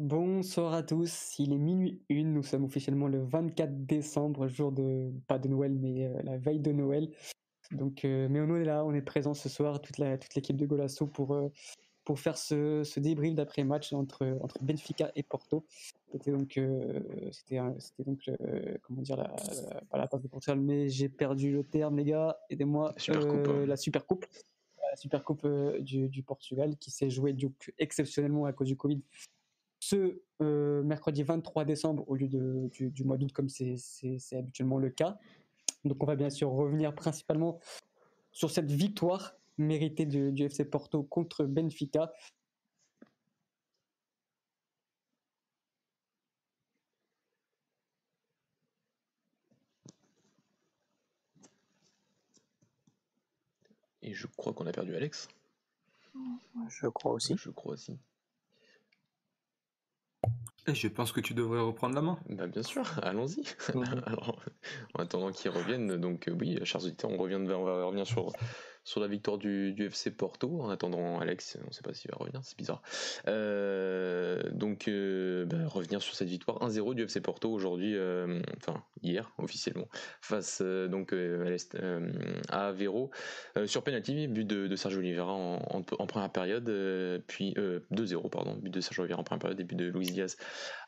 Bonsoir à tous, il est minuit une, nous sommes officiellement le 24 décembre, jour de, pas de Noël, mais euh, la veille de Noël. Donc, euh, mais on est là, on est présent ce soir, toute la toute l'équipe de Golasso pour euh, pour faire ce, ce débrief d'après match entre entre Benfica et Porto. C'était donc c'était c'était donc comment dire la, la, pas la passe de Portugal, mais j'ai perdu le terme les gars, aidez-moi. Super coupe, hein. La super coupe, la super coupe du, du Portugal qui s'est jouée donc exceptionnellement à cause du Covid ce euh, mercredi 23 décembre au lieu de, du, du mois d'août comme c'est habituellement le cas. Donc on va bien sûr revenir principalement sur cette victoire méritée du, du FC Porto contre Benfica. Et je crois qu'on a perdu Alex. Je crois aussi. Je crois aussi. Et je pense que tu devrais reprendre la main. Bah bien sûr, allons-y. Alors, en attendant qu'ils reviennent, donc euh, oui, chers auditeurs, on, revient, on va revenir sur, sur la victoire du, FC Porto. En attendant, Alex, on ne sait pas s'il va revenir, c'est bizarre. Euh, donc, euh, bah, revenir sur cette victoire 1-0 du FC Porto aujourd'hui, euh, enfin hier officiellement, face donc à Aveiro sur penalty, but de, Sergio Oliveira en, première période, puis 2-0 pardon, but de Sergio Oliveira en première période et but de Luis Diaz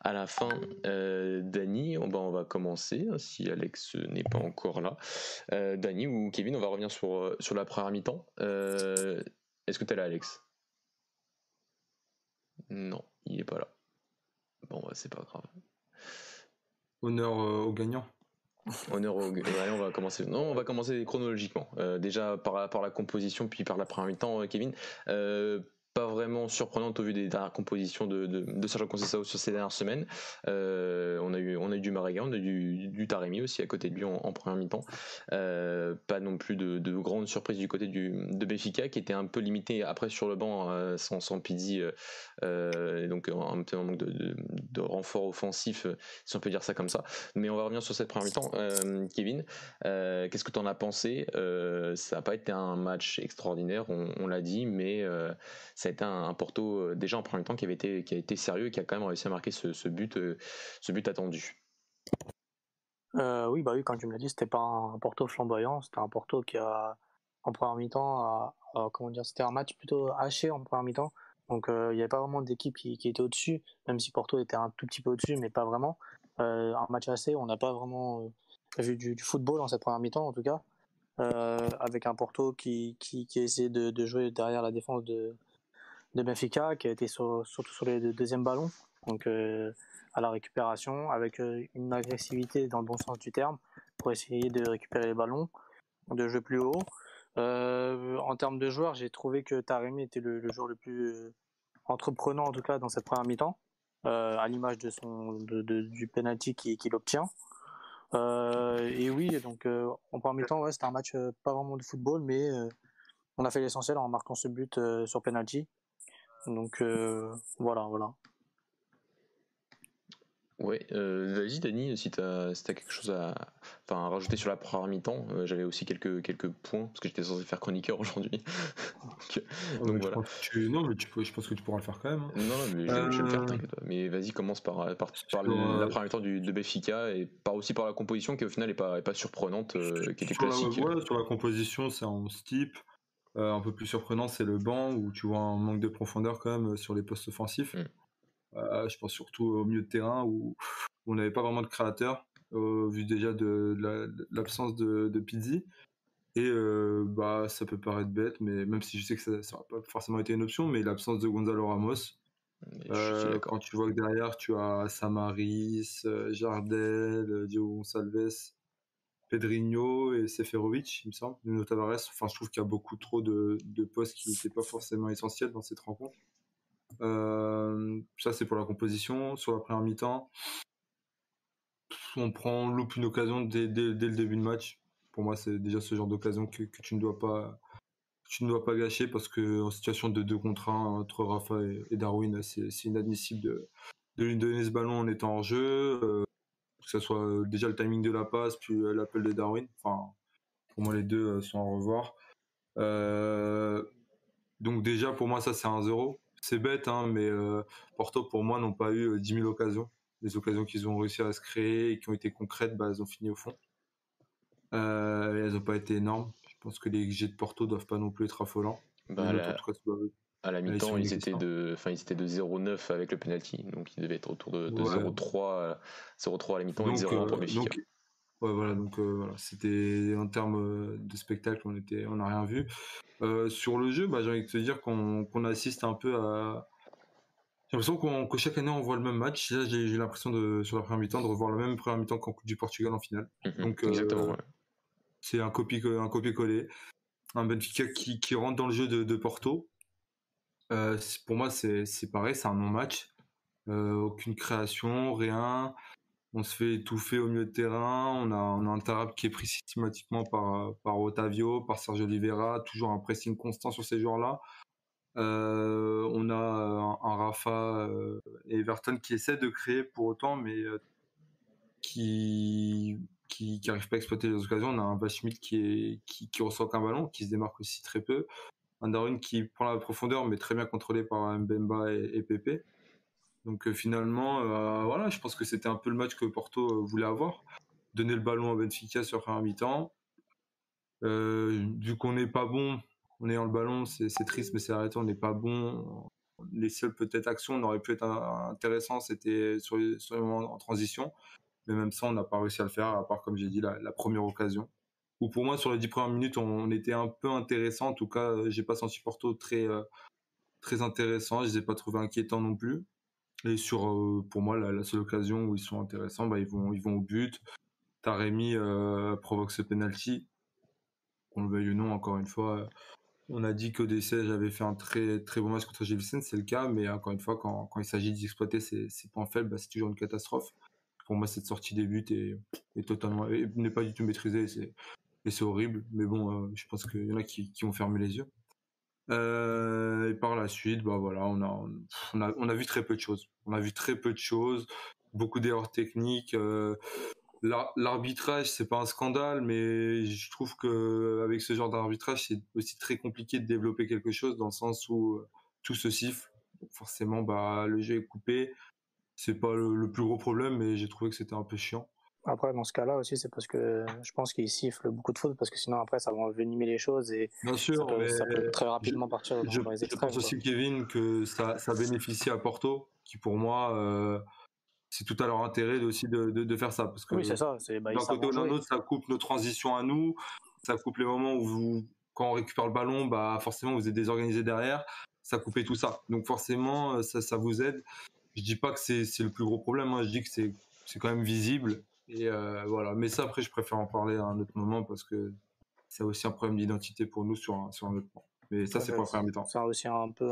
à la fin. Dany, on, bah, on va commencer hein, si Alex n'est pas encore là. Dany ou Kevin, on va revenir sur sur la première Euh, Est-ce que tu es là, Alex? Non, il est pas là. Bon, bah, c'est pas grave. Honneur euh, aux gagnants. Honneur au. Allez, on va commencer. Non, on va commencer chronologiquement. Euh, déjà par, par la composition, puis par la première mi-temps, Kevin. Euh, pas vraiment surprenante au vu des dernières compositions de, de, de Sergio Conceição sur ces dernières semaines. Euh, on a eu on a eu du Marega, on a eu du, du Taremi aussi à côté de lui en, en première mi-temps. Euh, pas non plus de, de grandes surprises du côté du de Benfica qui était un peu limité après sur le banc euh, sans sans Pizzi euh, donc un peu un manque de, de, de, renfort offensif si on peut dire ça comme ça. Mais on va revenir sur cette première mi-temps. Kevin, qu'est-ce que tu en as pensé? Ça n'a pas été un match extraordinaire, on, on l'a dit, mais ça a été un, Porto déjà en premier temps qui avait été qui a été sérieux et qui a quand même réussi à marquer ce, but ce but attendu. Euh, oui bah oui quand tu me l'as dit c'était pas un Porto flamboyant c'était un Porto qui a en première mi-temps comment dire c'était un match plutôt haché en première mi-temps. Donc euh, il n'y avait pas vraiment d'équipe qui, était au-dessus même si Porto était un tout petit peu au-dessus mais pas vraiment. Euh, un match assez on n'a pas vraiment vu du, football dans cette première mi-temps en tout cas. Avec un Porto qui, qui, qui a essayé de, de jouer derrière la défense de de Benfica qui a été sur, surtout sur les deux, deuxièmes ballons, donc euh, à la récupération, avec euh, une agressivité dans le bon sens du terme pour essayer de récupérer les ballons, de jouer plus haut. Euh, en termes de joueurs, j'ai trouvé que Taremi était le, joueur le plus entreprenant en tout cas dans cette première mi-temps, à l'image de son du penalty qu'il qui obtient. et oui, donc en première mi-temps, c'était un match pas vraiment de football, mais on a fait l'essentiel en marquant ce but sur penalty donc euh, voilà, voilà. Ouais, euh, vas-y Dani, si tu as, si as, quelque chose à, enfin, à rajouter sur la première mi-temps, euh, j'avais aussi quelques, quelques points, parce que j'étais censé faire chroniqueur aujourd'hui. donc, donc voilà. Tu, non, mais tu peux, je pense que tu pourras le faire quand même. Hein. Non, non, mais je, euh... je vais le faire, t'inquiète Mais vas-y, commence par, par, par le, la première mi-temps de Béfica, et par aussi par la composition qui au final n'est pas, est pas surprenante, euh, qui était sur classique. La, ouais, sur la composition, c'est en type. Euh, un peu plus surprenant, c'est le banc où tu vois un manque de profondeur quand même sur les postes offensifs. Mm. Euh, je pense surtout au milieu de terrain où, on n'avait pas vraiment de créateur, euh, vu déjà de, de l'absence de, de Pizzi. Et bah, ça peut paraître bête, mais même si je sais que ça n'a pas forcément été une option, mais l'absence de Gonzalo Ramos. Euh, quand tu vois que derrière tu as Samaris, Jardel, Diogo Gonçalves, Pedrinho et Seferovic, il me semble, Nuno Tavares. Enfin, je trouve qu'il y a beaucoup trop de, de postes qui n'étaient pas forcément essentiels dans cette rencontre. Euh, ça, c'est pour la composition. Sur la première mi-temps, on prend, loupe une occasion dès, dès, le début de match. Pour moi, c'est déjà ce genre d'occasion que, que, tu ne dois pas tu ne dois pas gâcher parce que en situation de 2 contre 1 entre Rafa et, et Darwin, c'est inadmissible de, de lui donner ce ballon en étant en jeu. Euh, que ce soit déjà le timing de la passe, puis l'appel de Darwin. Enfin, pour moi, les deux sont à revoir. Euh, donc déjà, pour moi, ça, c'est un 0. c'est bête, hein, mais Porto, pour moi, n'ont pas eu 10 000 occasions. Les occasions qu'ils ont réussi à se créer et qui ont été concrètes, bah, elles ont fini au fond. elles n'ont pas été énormes. Je pense que les jets de Porto doivent pas non plus être affolants. Bah, à la mi-temps, ils, étaient de, enfin, ils étaient de 0,9 avec le penalty, donc ils devaient être autour de, 0,3, 0,3 à la mi-temps et 0,1 pour Béfica. Ouais, voilà, donc euh, c'était en termes euh, de spectacle, on était, on n'a rien vu. Euh, sur le jeu, bah, j'ai envie de te dire qu'on assiste un peu à. J'ai l'impression qu'on que chaque année on voit le même match. Là, j'ai l'impression de sur la première mi-temps de revoir le même première mi-temps qu'en Coupe du Portugal en finale. Mhm, donc exactement. C'est un un copier collé, un Benfica qui, qui rentre dans le jeu de, de Porto. Pour moi, c'est pareil, c'est un non-match. aucune création, rien on se fait étouffer au milieu de terrain. On a, un Tarab qui est pris systématiquement par, par Otavio, par Sergio Oliveira, toujours un pressing constant sur ces joueurs-là. Euh, on a un, Rafa euh, et Everton qui essaient de créer pour autant, mais euh, qui qui n'arrive pas à exploiter les occasions. On a un Bashmit qui qui, qui reçoit qu'un ballon, qui se démarque aussi très peu. Un qui prend la profondeur, mais très bien contrôlé par Mbemba et, et. Donc euh, finalement, euh, voilà, je pense que c'était un peu le match que Porto euh, voulait avoir. Donner le ballon à Benfica sur un mi-temps. vu qu'on n'est pas bon en ayant le ballon, c'est triste, mais c'est arrêté, on n'est pas bon. Les seules peut-être actions, on aurait pu être intéressant, c'était sur, les, moments en transition. Mais même ça, on n'a pas réussi à le faire, à part, comme j'ai dit, la, première occasion. Ou pour moi, sur les dix premières minutes, on, était un peu intéressant. En tout cas, j'ai pas senti Porto très, très intéressant. Je les ai pas trouvés inquiétants non plus. Et sur, euh, pour moi, la, seule occasion où ils sont intéressants, bah, ils, vont, ils vont au but. Taremi euh, provoque ce penalty. On le veuille ou non, encore une fois. On a dit que DC avait fait un très, bon match contre Gilles c'est le cas, mais encore une fois, quand, il s'agit d'exploiter ses, points faibles, bah, c'est toujours une catastrophe. Pour moi, cette sortie des buts est totalement, n'est pas du tout maîtrisée, et c'est horrible. Mais bon, euh, je pense qu'il y en a qui, qui vont fermer les yeux. Euh, et par la suite, bah voilà, on a, on a, on a vu très peu de choses. On a vu très peu de choses, beaucoup d'erreurs techniques. Euh, L'arbitrage, c'est pas un scandale, mais je trouve que avec ce genre d'arbitrage, c'est aussi très compliqué de développer quelque chose dans le sens où tout se siffle. forcément, bah le jeu est coupé. C'est pas le, plus gros problème, mais j'ai trouvé que c'était un peu chiant. Après, dans ce cas-là aussi, c'est parce que je pense qu'il siffle beaucoup de fautes, parce que sinon, après, ça va envenimer les choses et Bien sûr, ça, peut, ça peut très rapidement partir dans, je, les extrêmes. Je pense aussi, Kevin, que ça, ça bénéficie à Porto, qui pour moi, euh, c'est tout à leur intérêt aussi de, de, de, faire ça. Parce que oui, c'est ça. Bah, d'un côté ou d'un autre, ça coupe nos transitions à nous, ça coupe les moments où vous, quand on récupère le ballon, bah, forcément, vous êtes désorganisé derrière, ça coupe tout ça. Donc forcément, ça, ça vous aide. Je dis pas que c'est le plus gros problème, hein. je dis que c'est quand même visible et euh, voilà. Mais ça, après, je préfère en parler à un autre moment parce que c'est aussi un problème d'identité pour nous sur un, sur un autre point. Mais ça, c'est pas temps. Ça aussi un peu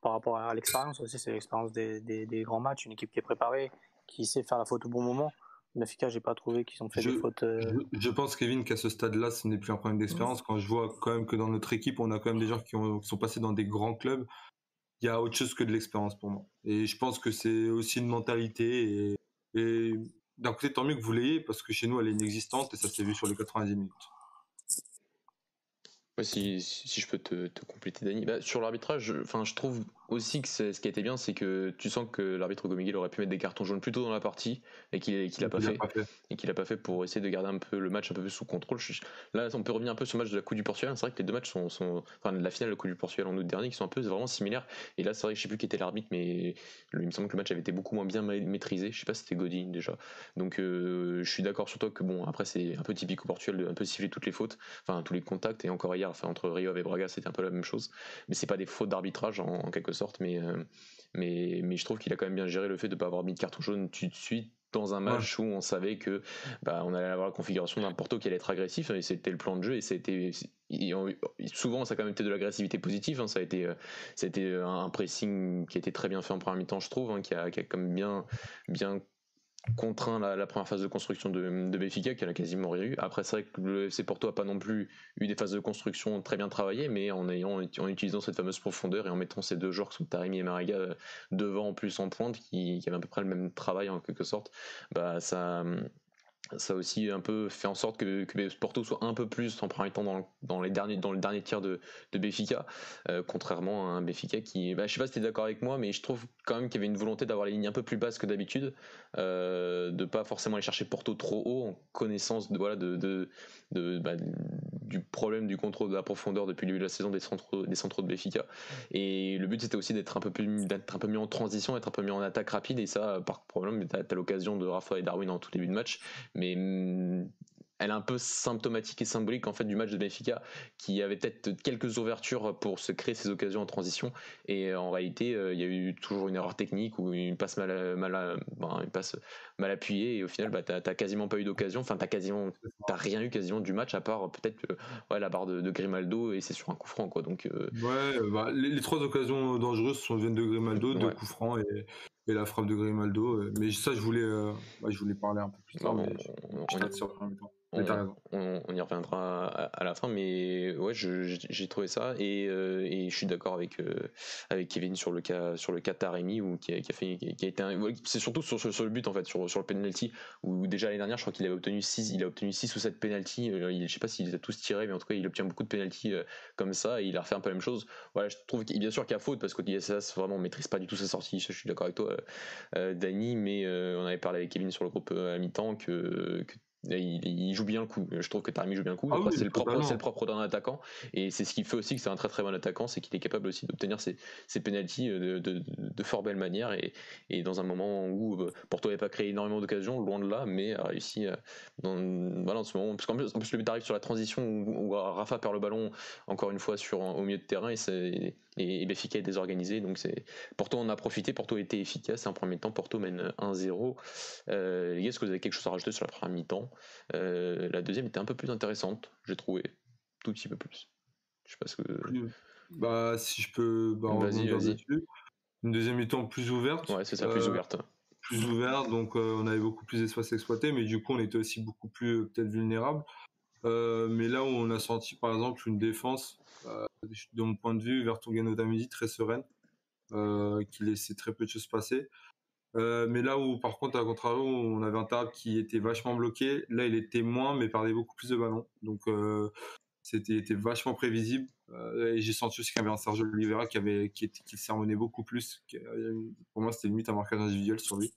par rapport à l'expérience aussi, c'est l'expérience des, des, grands matchs, une équipe qui est préparée, qui sait faire la faute au bon moment. Benfica, j'ai pas trouvé qu'ils ont fait des fautes. Euh, je, pense, Kevin, qu'à ce stade-là, ce n'est plus un problème d'expérience. Quand je vois quand même que dans notre équipe, on a quand même des gens qui, ont, qui sont passés dans des grands clubs, il y a autre chose que de l'expérience pour moi. Et je pense que c'est aussi une mentalité et, et d'un côté, tant mieux que vous l'ayez, parce que chez nous, elle est inexistante et ça s'est vu sur les 90 minutes. si, si, je peux te, te compléter, Dani. Bah, sur l'arbitrage, je trouve aussi que ce qui a été bien, c'est que tu sens que l'arbitre Gomiguel aurait pu mettre des cartons jaunes plus tôt dans la partie et qu'il qu a pas, fait, et qu'il a pas fait pour essayer de garder un peu le match un peu plus sous contrôle. Là, on peut revenir un peu sur le match de la Coupe du Portugal. C'est vrai que les deux matchs sont, sont enfin, la finale de la Coupe du Portugal en août dernier, qui sont un peu vraiment similaires. Et là, c'est vrai que je sais plus qui était l'arbitre, mais il me semble que le match avait été beaucoup moins bien maîtrisé. Je sais pas si c'était Godin déjà. Donc, euh, je suis d'accord sur toi que bon, après c'est un peu typique au Portugal de un peu siffler toutes les fautes, enfin tous les contacts. Et encore hier, enfin entre Rio et Braga, c'était un peu la même chose. Mais c'est pas des fautes d'arbitrage en, en quelque sorte, mais, euh, mais, mais je trouve qu'il a quand même bien géré le fait de ne pas avoir mis de carton jaune tout de suite dans un match où on savait que bah, on allait avoir la configuration d'un Porto qui allait être agressif et c'était le plan de jeu et c'était souvent ça a quand même été de l'agressivité positive hein. ça a été euh, ça a été un pressing qui a été très bien fait en première mi-temps je trouve hein, qui, a, qui a quand même bien bien contraint la, première phase de construction de, de Benfica qu'elle a quasiment rien eu. Après c'est vrai que le FC Porto a pas non plus eu des phases de construction très bien travaillées, mais en ayant en utilisant cette fameuse profondeur et en mettant ces deux joueurs qui sont et Mariga euh, devant en plus en pointe qui, qui avaient à peu près le même travail en quelque sorte, bah ça ça aussi un peu fait en sorte que, Porto soit un peu plus en premier temps dans, dans, les derniers, dans le dernier tiers de, de Béfica, euh, contrairement à un Béfica qui, bah, je sais pas si tu es d'accord avec moi, mais je trouve quand même qu'il y avait une volonté d'avoir les lignes un peu plus basses que d'habitude, euh, de pas forcément aller chercher Porto trop haut en connaissance de, voilà, de, de, bah, du problème du contrôle de la profondeur depuis le début de la saison des centraux, des de Béfica. Et le but c'était aussi d'être un peu un peu mieux en transition, d'être un peu mieux en attaque rapide, et ça, par problème, tu as, l'occasion de Rafa et Darwin en tout début de match mais mm, elle est un peu symptomatique et symbolique en fait du match de Benfica qui avait peut-être quelques ouvertures pour se créer ces occasions en transition. Et en réalité euh, il y a eu toujours une erreur technique ou une passe mal, mal, une passe mal appuyée. Et au final bah, t'as quasiment pas eu d'occasion. Enfin t'as quasiment t'as rien eu quasiment du match à part peut-être euh, ouais, la barre de, Grimaldo et c'est sur un coup franc quoi. Donc euh, ouais bah, les, trois occasions dangereuses sont viennent de Grimaldo deux coups francs et et la frappe de Grimaldo. Euh, mais ça, je voulais, euh, je voulais parler un peu plus tard. mais on, on, y reviendra à, la fin, mais ouais, j'ai trouvé ça et, euh, et, je suis d'accord avec avec Kevin sur le cas sur le cas Taremi ou qui qui a fait qui a été c'est surtout sur, sur, le but en fait sur, sur le penalty où déjà l'année dernière je crois qu'il avait obtenu 6 il a obtenu 6 ou 7 penalty je sais pas s'il les a tous tirés mais en tout cas il obtient beaucoup de penalty comme ça il a refait un peu la même chose. Voilà je trouve bien sûr qu'il y a faute parce que l'ISS vraiment maîtrise pas du tout ses sorties je suis d'accord avec toi Dany mais on avait parlé avec Kevin sur le groupe à mi-temps que, que il, joue bien le coup. Je trouve que Taremi joue bien le coup. Ah c'est le propre, c'est le propre d'un attaquant, et c'est ce qui fait aussi que c'est un très très bon attaquant, c'est qu'il est capable aussi d'obtenir ses, ses pénalties euh, de, de, fort belle manière, et, et, dans un moment où euh, Porto n'avait pas créé énormément d'occasions, loin de là, mais a réussi euh, dans, voilà, en ce moment, parce qu'en plus, en plus le but arrive sur la transition où, Rafa perd le ballon encore une fois sur au milieu de terrain, et c'est et, et Benfica est désorganisé. Donc c'est Porto en a profité, Porto était efficace. En premier temps, Porto mène 1-0. Euh, est-ce que vous avez quelque chose à rajouter sur la première mi-temps? Euh, La deuxième était un peu plus intéressante, j'ai trouvé, tout petit peu plus. Je sais pas ce que. Bah si je peux. Bah, vas-y, vas-y. Une deuxième mi-temps plus ouverte. Ouais, c'est ça, plus euh, ouverte. Plus ouverte, donc euh, on avait beaucoup plus d'espace exploité, mais du coup on était aussi beaucoup plus peut-être vulnérable. Mais là où on a senti par exemple une défense de mon point de vue, Vertonghen Otamendi très sereine, euh, qui laissait très peu de choses passer. Euh, mais là où, par contre, à contrario, on avait un Tarab qui était vachement bloqué, là, il était moins, mais perdait beaucoup plus de ballons. Donc, euh, c'était était vachement prévisible. et j'ai senti aussi qu'il y avait un Sergio Oliveira qui avait qui, qui sermonnait beaucoup plus. pour moi, c'était limite un marquage individuel sur lui.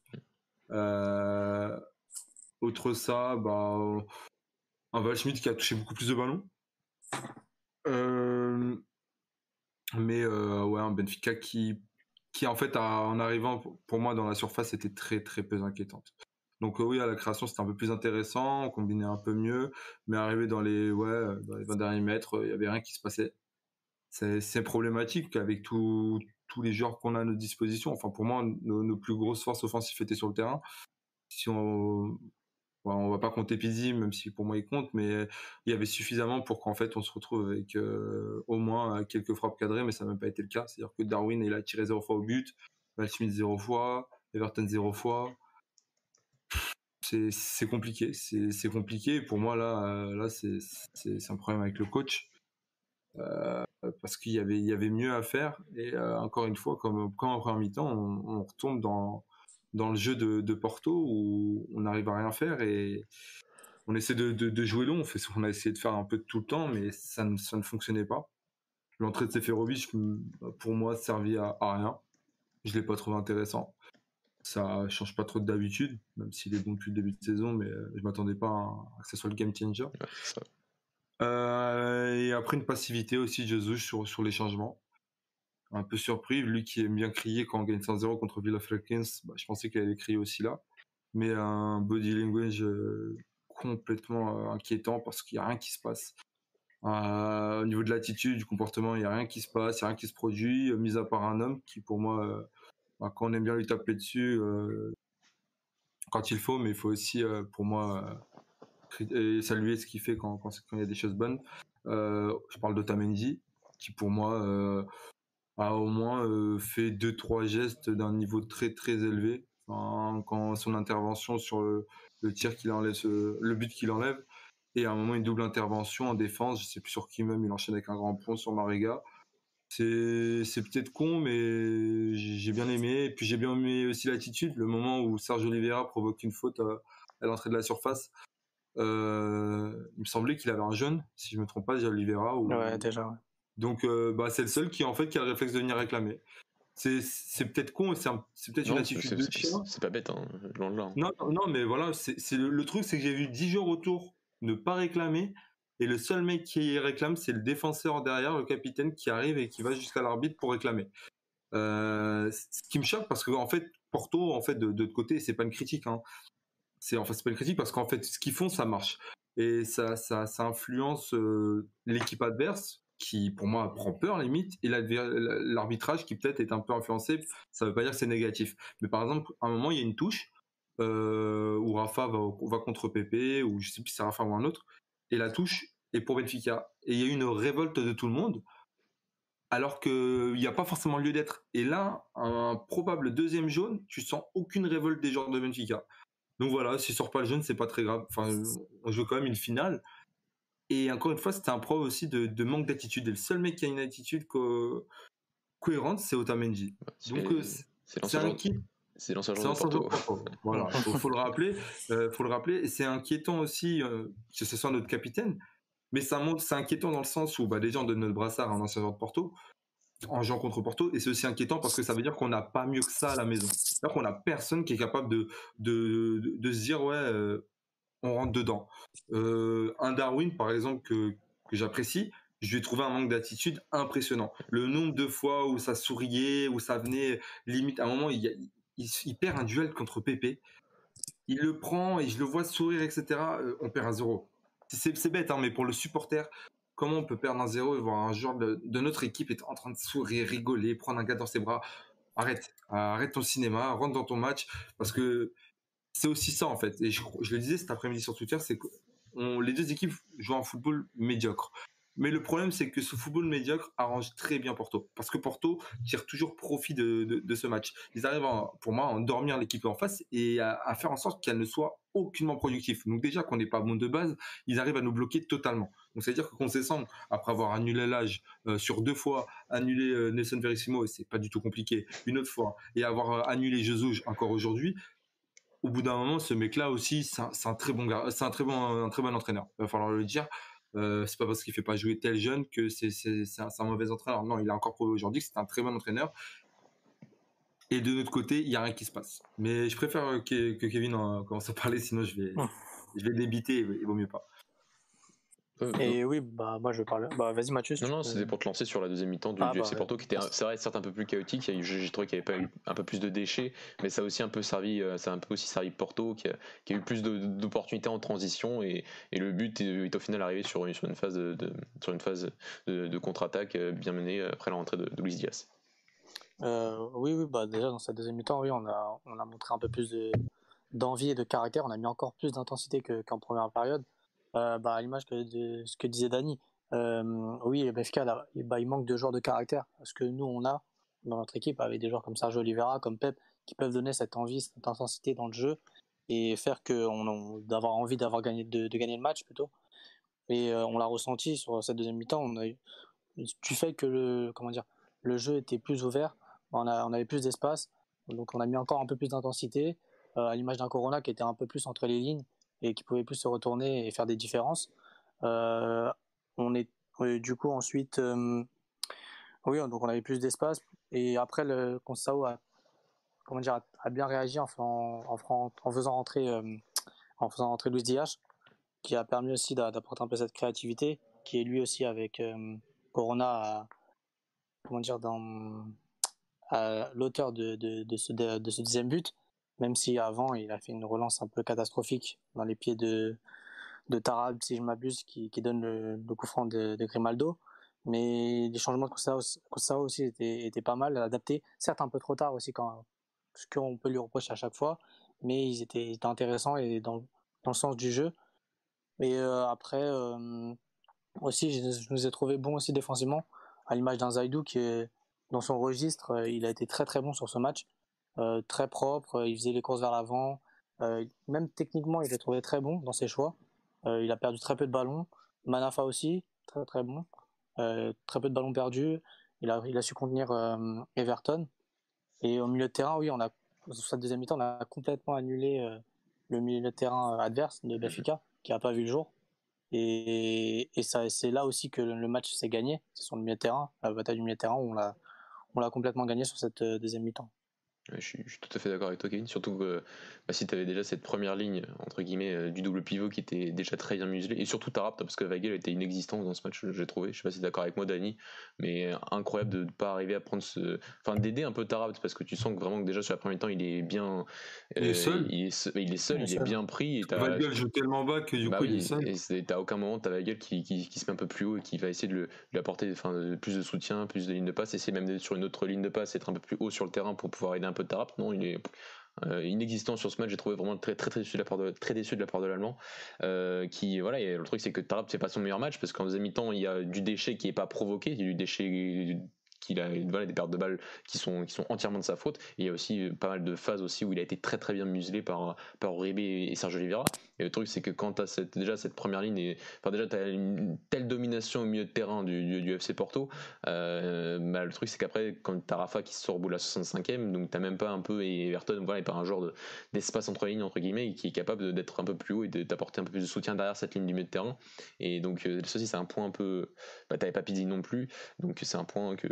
autre ça, bah, un qui a touché beaucoup plus de ballons. Euh, mais euh, ouais, un Benfica qui, qui en fait, en arrivant pour moi dans la surface, était très très peu inquiétante. Donc euh, oui, à la création, c'était un peu plus intéressant, on combinait un peu mieux, mais arrivé dans les, ouais, dans les 20 derniers mètres, il y avait rien qui se passait. C'est problématique avec tous les joueurs qu'on a à notre disposition. Enfin, pour moi, nos, nos, plus grosses forces offensives étaient sur le terrain. Si on, on va pas compter Pizzi, même si pour moi il compte, mais il y avait suffisamment pour qu'en fait on se retrouve avec euh, au moins quelques frappes cadrées, mais ça n'a même pas été le cas. C'est-à-dire que Darwin il a tiré zéro fois au but, Val Smith zéro fois, Everton zéro fois. C'est compliqué, c'est compliqué. Pour moi là, euh, là c'est un problème avec le coach. Euh, parce qu'il y avait, mieux à faire et encore une fois comme, quand en mi-temps on, on retombe dans, dans le jeu de, Porto où on n'arrive à rien faire et on essaie de, jouer long. On, fait, on a essayé de faire un peu de tout le temps, mais ça ne, ça ne fonctionnait pas. L'entrée de Seferovic, pour moi, servi à, à rien. Je l'ai pas trouvé intéressant. Ça change pas trop d'habitude, même s'il est bon depuis le début de saison, mais je m'attendais pas à, que ce soit le game changer. Euh, et après une passivité aussi de Jesus sur, sur les changements un peu surpris, lui qui aime bien crier quand on gagne 100-0 contre Villa bah, je pensais qu'elle allait crier aussi là. Mais un body language euh, complètement euh, inquiétant parce qu'il n'y a rien qui se passe. Euh, au niveau de l'attitude, du comportement, il n'y a rien qui se passe, il n'y a rien qui se produit, mis à part un homme qui, pour moi, bah, quand on aime bien lui taper dessus, quand il faut, mais il faut aussi, pour moi, saluer ce qu'il fait quand, il y a des choses bonnes. je parle d'Otamendi, qui pour moi a au moins euh, fait deux trois gestes d'un niveau très très élevé. quand son intervention sur le, tir qu'il enlève, le but qu'il enlève, et à un moment une double intervention en défense, je sais plus sur qui même, il enchaîne avec un grand pont sur Mariga. C'est, c'est peut-être con, mais j'ai bien aimé. Et puis j'ai bien aimé aussi l'attitude, le moment où Serge Oliveira provoque une faute à, l'entrée de la surface. Euh, il me semblait qu'il avait un jeune, si je me trompe pas, déjà Oliveira. Ou... Ouais, déjà. Donc bah, c'est le seul qui en fait qui a le réflexe de venir réclamer. C'est, c'est peut-être con, c'est, c'est peut-être une attitude de chien. C'est pas bête, hein, loin de là. Non, non, mais voilà, c'est, le, truc, c'est que j'ai vu 10 jours autour ne pas réclamer. Et le seul mec qui réclame, c'est le défenseur derrière, le capitaine, qui arrive et qui va jusqu'à l'arbitre pour réclamer. Euh, ce qui me choque parce que en fait, Porto, en fait, de, de côté, c'est pas une critique. Hein. C'est enfin, c'est pas une critique parce qu'en fait, ce qu'ils font, ça marche et ça, ça, ça influence euh, l'équipe adverse qui, pour moi, prend peur limite et l'arbitrage qui peut-être est un peu influencé. Ça veut pas dire que c'est négatif, mais par exemple, à un moment, il y a une touche euh, où Rafa va, contre Pépé ou je sais plus si c'est Rafa ou un autre et la touche est pour Benfica. Et il y a une révolte de tout le monde, alors qu'il n'y a pas forcément lieu d'être. Et là, un probable deuxième jaune, tu sens aucune révolte des joueurs de Benfica. Donc voilà, si sort pas le jaune, c'est pas très grave. Enfin, on joue quand même une finale. Et encore une fois, c'était un preuve aussi de, manque d'attitude. Et le seul mec qui a une attitude cohérente, c'est Otamendi. Donc euh, c'est un qui c'est l'ancien joueur de Porto. Voilà, faut, faut, le rappeler. Euh, faut le rappeler. Et c'est inquiétant aussi euh, que ce soit notre capitaine. Mais ça montre, c'est inquiétant dans le sens où bah, déjà on donne notre brassard à un ancien joueur de Porto en jouant contre Porto. Et c'est aussi inquiétant parce que ça veut dire qu'on n'a pas mieux que ça à la maison. C'est-à-dire qu'on n'a personne qui est capable de, de, de, se dire ouais, euh, on rentre dedans. Euh, un Darwin par exemple que, j'apprécie, je lui ai trouvé un manque d'attitude impressionnant. Le nombre de fois où ça souriait, où ça venait limite, à un moment, il, perd un duel contre Pépé. Il le prend et je le vois sourire, etc. Euh, on perd un zéro. C'est bête, hein, mais pour le supporter, comment on peut perdre un zéro et voir un joueur de, notre équipe être en train de sourire, rigoler, prendre un gars dans ses bras? Arrête, arrête ton cinéma, rentre dans ton match, parce que c'est aussi ça en fait. Et je, le disais cet après-midi sur Twitter, c'est que les deux équipes jouent un football médiocre. Mais le problème, c'est que ce football médiocre arrange très bien Porto. Parce que Porto tire toujours profit de, ce match. Ils arrivent, pour moi, à endormir l'équipe en face et à, faire en sorte qu'elle ne soit aucunement productive. Donc déjà qu'on n'est pas bon de base, ils arrivent à nous bloquer totalement. Donc c'est-à-dire que concescent, après avoir annulé l'âge euh, sur deux fois, annulé euh, Nelson Verissimo, et c'est pas du tout compliqué, une autre fois, et avoir euh, annulé Jesus encore aujourd'hui, au bout d'un moment, ce mec-là aussi, c'est un, très bon gars, c'est un très bon, un très bon entraîneur. Il va falloir le dire. Euh, c'est pas parce qu'il fait pas jouer tel jeune que c'est un, un, mauvais entraîneur. Non, il a encore prouvé aujourd'hui que c'est un très bon entraîneur. Et de notre côté, il y a rien qui se passe. Mais je préfère que, que Kevin en commence à parler, sinon je vais, hum. je vais débiter. Il vaut mieux pas. Euh, et oui, bah moi je parle. Bah vas-y Mathieu. non, non, c'était pour te lancer sur la deuxième mi-temps du, ah, FC bah, Porto qui était, c'est vrai, certes un peu plus chaotique. J'ai trouvé qu'il n'y avait pas eu un peu plus de déchets, mais ça a aussi un peu servi, euh, ça a un peu aussi servi Porto qui a, qui a eu plus d'opportunités en transition et, et, le but est, au final arrivé sur une, sur une phase de, sur une phase de, contre-attaque euh, bien menée après la rentrée de, de Luis Diaz. oui, oui, bah déjà dans cette deuxième mi-temps, oui, on a, on a montré un peu plus d'envie et de caractère. On a mis encore plus d'intensité qu'en première période. Euh, bah, à l'image de ce que disait Dani. Euh, oui, BFK, bah, il manque de joueurs de caractère. Parce que nous, on a dans notre équipe avec des joueurs comme Sergio Oliveira, comme Pep, qui peuvent donner cette envie, cette intensité dans le jeu et faire que on, d'avoir envie d'avoir gagné de, gagner le match plutôt. Et euh, on l'a ressenti sur cette deuxième mi-temps. On a du fait que le comment dire le jeu était plus ouvert, on avait plus d'espace, donc on a mis encore un peu plus d'intensité à l'image d'un Corona qui était un peu plus entre les lignes et qui pouvait plus se retourner et faire des différences. Euh, on est du coup ensuite, euh, oui, donc on avait plus d'espace et après le Consao a comment dire a, bien réagi en, en, en, faisant rentrer euh, en faisant rentrer Luis Diaz qui a permis aussi d'apporter un peu cette créativité qui est lui aussi avec Corona à, comment dire dans l'auteur de, ce deuxième but même si avant il a fait une relance un peu catastrophique dans les pieds de, de Tarab, si je m'abuse, qui, donne le, coup franc de, Grimaldo. Mais les changements de Kursao aussi étaient, étaient pas mal adaptés, certes un peu trop tard aussi, quand, ce qu'on peut lui reprocher à chaque fois, mais ils étaient, étaient intéressants et dans, dans, le sens du jeu. Et euh, après, euh, aussi, je, je, nous ai trouvé bons aussi défensivement, à l'image d'un Zaidou qui dans son registre, euh, il a été très très bon sur ce match. Euh, très propre, il faisait les courses vers l'avant. Euh, même techniquement, il est trouvé très bon dans ses choix. Euh, il a perdu très peu de ballons. Manafa aussi, très très bon. très peu de ballons perdus. il a, il a su contenir Everton. Et au milieu de terrain, oui, on a, cette deuxième mi-temps, on a complètement annulé le milieu de terrain adverse de Benfica, qui n'a pas vu le jour. Et, et ça, c'est là aussi que le match s'est gagné. C'est sur le milieu de terrain, la bataille du milieu de terrain, où on l'a, on l'a complètement gagné sur cette deuxième mi-temps. Je suis, tout à fait d'accord avec toi, Kevin. Surtout que bah, si tu avais déjà cette première ligne, entre guillemets, euh, du double pivot qui était déjà très bien muselé, et surtout Tarap, parce que Weigel était inexistant dans ce match, j'ai trouvé. Je sais pas si tu es d'accord avec moi, Dani, mais incroyable de ne pas arriver à prendre ce. Enfin, d'aider un peu Tarap, parce que tu sens que vraiment que déjà sur la première temps, il est bien. il est seul. Il est, seul, il est, bien pris. Weigel joue tellement bas que du bah coup, il est seul. Et t'as aucun moment, t'as Weigel qui, qui, qui, se met un peu plus haut et qui va essayer de lui apporter enfin, plus de soutien, plus de lignes de passe, essayer même d'être sur une autre ligne de passe, être un peu plus haut sur le terrain pour pouvoir aider un peu Tarap. Non, il est euh, inexistant sur ce match. J'ai trouvé vraiment très très très déçu de la part de très déçu de la part de l'allemand. Euh, qui voilà, et le truc c'est que Tarap c'est pas son meilleur match parce qu'en deuxième mi-temps il y a du déchet qui est pas provoqué, du déchet qu'il a des pertes de balles qui sont, qui sont entièrement de sa faute. il y a aussi euh, pas mal de phases aussi où il a été très très bien muselé par, par Uribe et Sergio Oliveira. Et le truc, c'est que quand tu as cette, déjà cette première ligne, et, enfin déjà tu as une telle domination au milieu de terrain du, du, FC Porto, euh, bah, le truc c'est qu'après, quand tu as Rafa qui sort au bout de la 65e, donc tu même pas un peu, et Everton, voilà, pas un genre d'espace entre lignes, entre guillemets, qui est capable d'être un peu plus haut et d'apporter un peu plus de soutien derrière cette ligne du milieu de terrain. Et donc, euh, ceci, c'est un point un peu. Bah, t'avais pas Pizzi non plus, donc c'est un point que,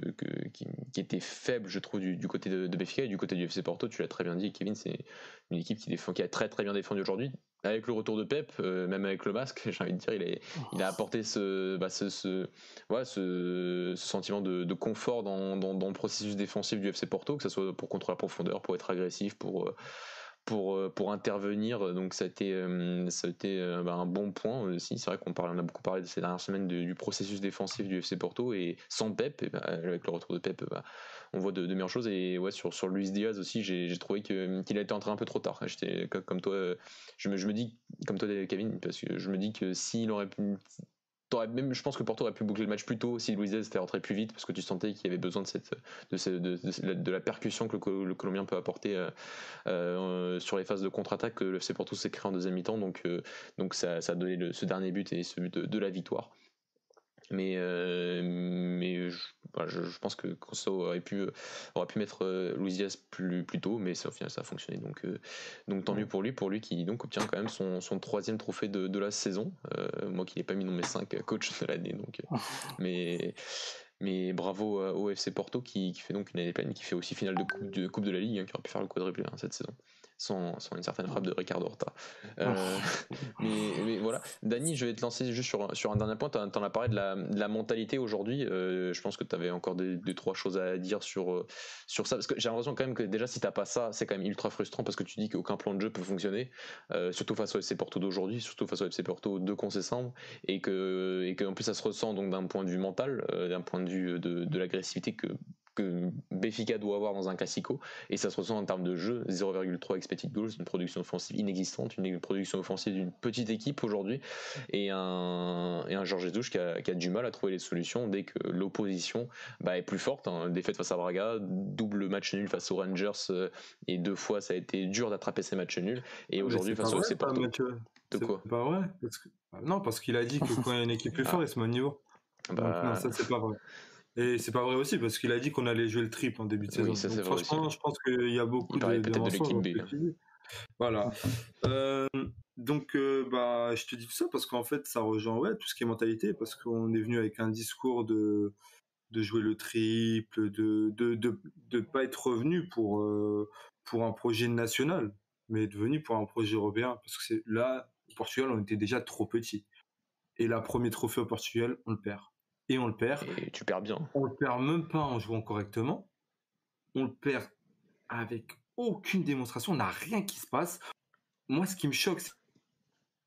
qui, était faible, je trouve, du, côté de, de et du côté du FC Porto, tu l'as très bien dit, Kevin, c'est une équipe qui, défend, qui a très très bien défendu aujourd'hui. Avec le retour de Pep, euh, même avec le masque, j'ai envie de dire, il, a apporté ce, bah, ce, ce, ce, sentiment de, confort dans, le processus défensif du FC Porto, que ce soit pour contrôler la profondeur, pour être agressif, pour, euh, pour, euh, pour intervenir. Donc ça a été, euh, ça a été euh, bah, un bon point aussi. C'est vrai qu'on on a beaucoup parlé ces dernières semaines du processus défensif du FC Porto et sans Pep, bah, avec le retour de Pep, bah, on voit de, meilleures choses. Et ouais, sur, sur Luis Diaz aussi, j'ai trouvé qu'il a été entré un peu trop tard. Comme toi, je me, je me dis, comme toi, Kevin, parce que je me dis que s'il aurait pu je pense que Porto aurait pu boucler le match plus tôt si Luis était rentré plus vite parce que tu sentais qu'il y avait besoin de, la percussion que le, Colombien peut apporter euh, euh, sur les phases de contre-attaque que le FC Porto s'est créé en deuxième mi-temps. Donc, euh, ça, a donné ce dernier but et ce but de, la victoire. Mais, mais je, je, pense que Costa aurait pu, aurait pu mettre Luis Diaz plus, plus tôt, mais ça, au final ça a fonctionné. Donc, donc tant mieux pour lui, pour lui qui donc obtient quand même son, son troisième trophée de, de la saison. moi qui n'ai pas mis dans mes cinq coach de l'année. Donc, mais, mais bravo au FC Porto qui, qui, fait donc une année pleine, qui fait aussi finale de Coupe de, coupe de la Ligue, hein, qui aurait pu faire le quadruplé hein, cette saison sans, une certaine frappe de Ricardo Horta. Euh, mais, voilà. Dany, je vais te lancer juste sur, sur un dernier point. Tu en as parlé de la, de la mentalité aujourd'hui. Euh, je pense que tu avais encore deux, trois choses à dire sur, euh, sur ça. Parce que j'ai l'impression quand même que déjà, si tu pas ça, c'est quand même ultra frustrant parce que tu dis qu'aucun plan de jeu peut fonctionner, surtout face au FC Porto d'aujourd'hui, surtout face au FC Porto de concescembre, et que, et qu'en plus ça se ressent donc d'un point de vue mental, d'un point de vue de, de l'agressivité que que Béfica doit avoir dans un classico. Et ça se ressent en termes de jeu. 0,3 expected goals une production offensive inexistante une production offensive d'une petite équipe aujourd'hui. Et un, et un Georges Jesus qui a, qui a, du mal à trouver les solutions dès que l'opposition bah, est plus forte hein. défaite face à Braga double match nul face aux Rangers euh, et deux fois ça a été dur d'attraper ces matchs nuls. Et aujourd'hui face au FC Porto de quoi pas vrai non parce qu'il a dit que quand il y a une équipe plus forte il se met au niveau. Bah... non ça c'est pas vrai et c'est pas vrai aussi, parce qu'il a dit qu'on allait jouer le triple en début de saison. franchement, je pense qu'il y a beaucoup de, de mensonges. Voilà. euh, donc, euh, bah, je te dis ça parce qu'en fait, ça rejoint ouais, tout ce qui est mentalité, parce qu'on est venu avec un discours de, de jouer le triple, de de, de, de pas être revenu pour, euh, pour un projet national, mais être venu pour un projet européen, parce que c'est là, au Portugal, on était déjà trop petit. Et la premier trophée au Portugal, on le perd et on le perd. Et tu perds bien. On le perd même pas en jouant correctement. On le perd avec aucune démonstration. On n'a rien qui se passe. Moi, ce qui me choque, c'est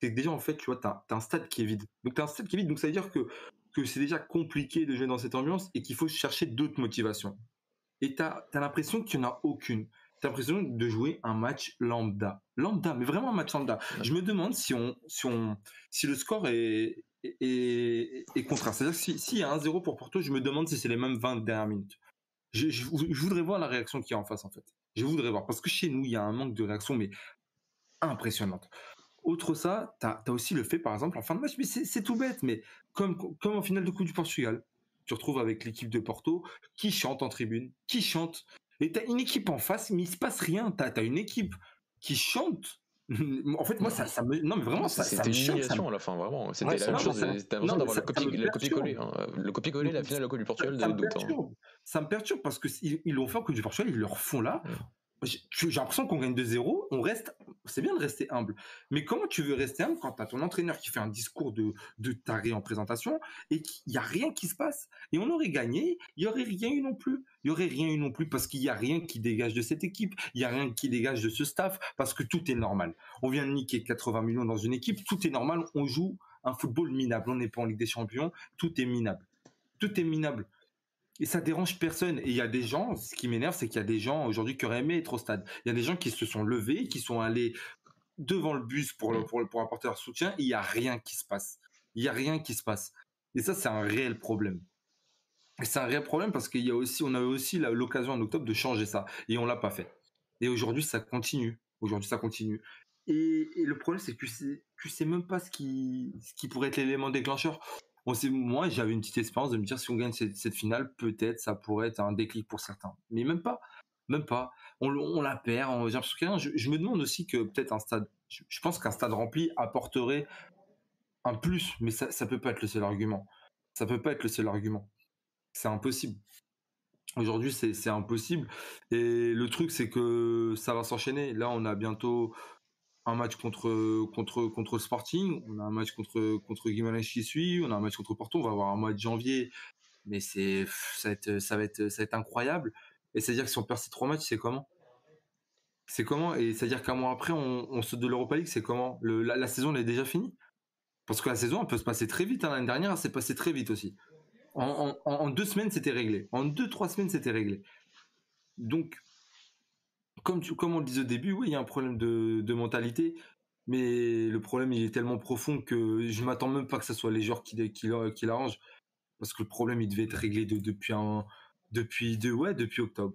que déjà, en fait, tu vois, tu as, un stade qui est vide. Donc, tu as un stade qui est vide. Donc, ça veut dire que, que c'est déjà compliqué de jouer dans cette ambiance et qu'il faut chercher d'autres motivations. Et tu as, l'impression qu'il n'y en a aucune. Tu as l'impression de jouer un match lambda. Lambda, mais vraiment un match lambda. Je me demande si, on, si, on, si le score est, et contraire. C'est-à-dire que s'il si y a 1-0 pour Porto, je me demande si c'est les mêmes 20 dernières minutes. Je, je, voudrais voir la réaction qu'il y a en face, en fait. Je voudrais voir. Parce que chez nous, il y a un manque de réaction, mais impressionnante. Autre ça, tu as, aussi le fait, par exemple, en fin de match, mais c'est tout bête, mais comme, comme en finale de Coupe du Portugal, tu retrouves avec l'équipe de Porto qui chante en tribune, qui chante. Et t'as une équipe en face, mais il se passe rien. T'as as une équipe qui chante. En fait, moi, ça, ça me. Non, mais vraiment, ça. C'était une humiliation à la fin, vraiment. C'était la même chose. C'était l'impression d'avoir le copier-coller. Hein. Le copier-coller, la finale de la Coupe du Portugal de doute. Hein. Ça me perturbe parce qu'ils l'ont fait en Coupe du Portugal, ils le refont là. J'ai l'impression qu'on gagne de 0 on reste, c'est bien de rester humble, mais comment tu veux rester humble quand tu as ton entraîneur qui fait un discours de, de taré en présentation et qu'il n'y a rien qui se passe? Et on aurait gagné, il n'y aurait rien eu non plus. Il n'y aurait rien eu non plus parce qu'il n'y a rien qui dégage de cette équipe, il n'y a rien qui dégage de ce staff parce que tout est normal. On vient de niquer 80 millions dans une équipe, tout est normal, on joue un football minable, on n'est pas en Ligue des Champions, tout est minable. Tout est minable et ça dérange personne. Et il y a des gens, ce qui m'énerve, c'est qu'il y a des gens aujourd'hui qui auraient aimé être au stade. Il y a des gens qui se sont levés, qui sont allés devant le bus pour, apporter leur soutien. Il n'y a rien qui se passe. Il n'y a rien qui se passe. Et ça, c'est un réel problème. Et c'est un réel problème parce qu'il y a aussi, on a aussi l'occasion en octobre de changer ça. Et on l'a pas fait. Et aujourd'hui, ça continue. Aujourd'hui, ça continue. Et, le problème, c'est que tu sais, sais même pas ce qui pourrait être l'élément déclencheur moi, j'avais une petite espérance de me dire si on gagne cette, finale, peut-être ça pourrait être un déclic pour certains. Mais même pas, même pas. On, la perd. On, je, je, me demande aussi que peut-être un stade, je, pense qu'un stade rempli apporterait un plus, mais ça, ça peut pas être le seul argument. Ça peut pas être le seul argument. C'est impossible. Aujourd'hui, c'est impossible. Et le truc, c'est que ça va s'enchaîner. Là, on a bientôt un match contre contre contre le Sporting, on a un match contre contre Guimarães qui suit, on a un match contre Porto, on va avoir un mois de janvier, mais c'est ça va être ça va être ça va être incroyable. Et c'est à dire que si on perd ces trois matchs, c'est comment? C'est comment? Et c'est à dire qu'un mois après, on, on saute de l'Europa League, c'est comment? Le, la, saison elle est déjà finie? Parce que la saison elle peut se passer très vite. Hein. L'année dernière, elle s'est passée très vite aussi. En, deux semaines, c'était réglé. En deux trois semaines, c'était réglé. Donc comme, on le disait au début, oui, il y a un problème de, mentalité, mais le problème il est tellement profond que je m'attends même pas que ce soit les joueurs qui, l'arrangent, parce que le problème il devait être réglé depuis un, depuis ouais, depuis octobre.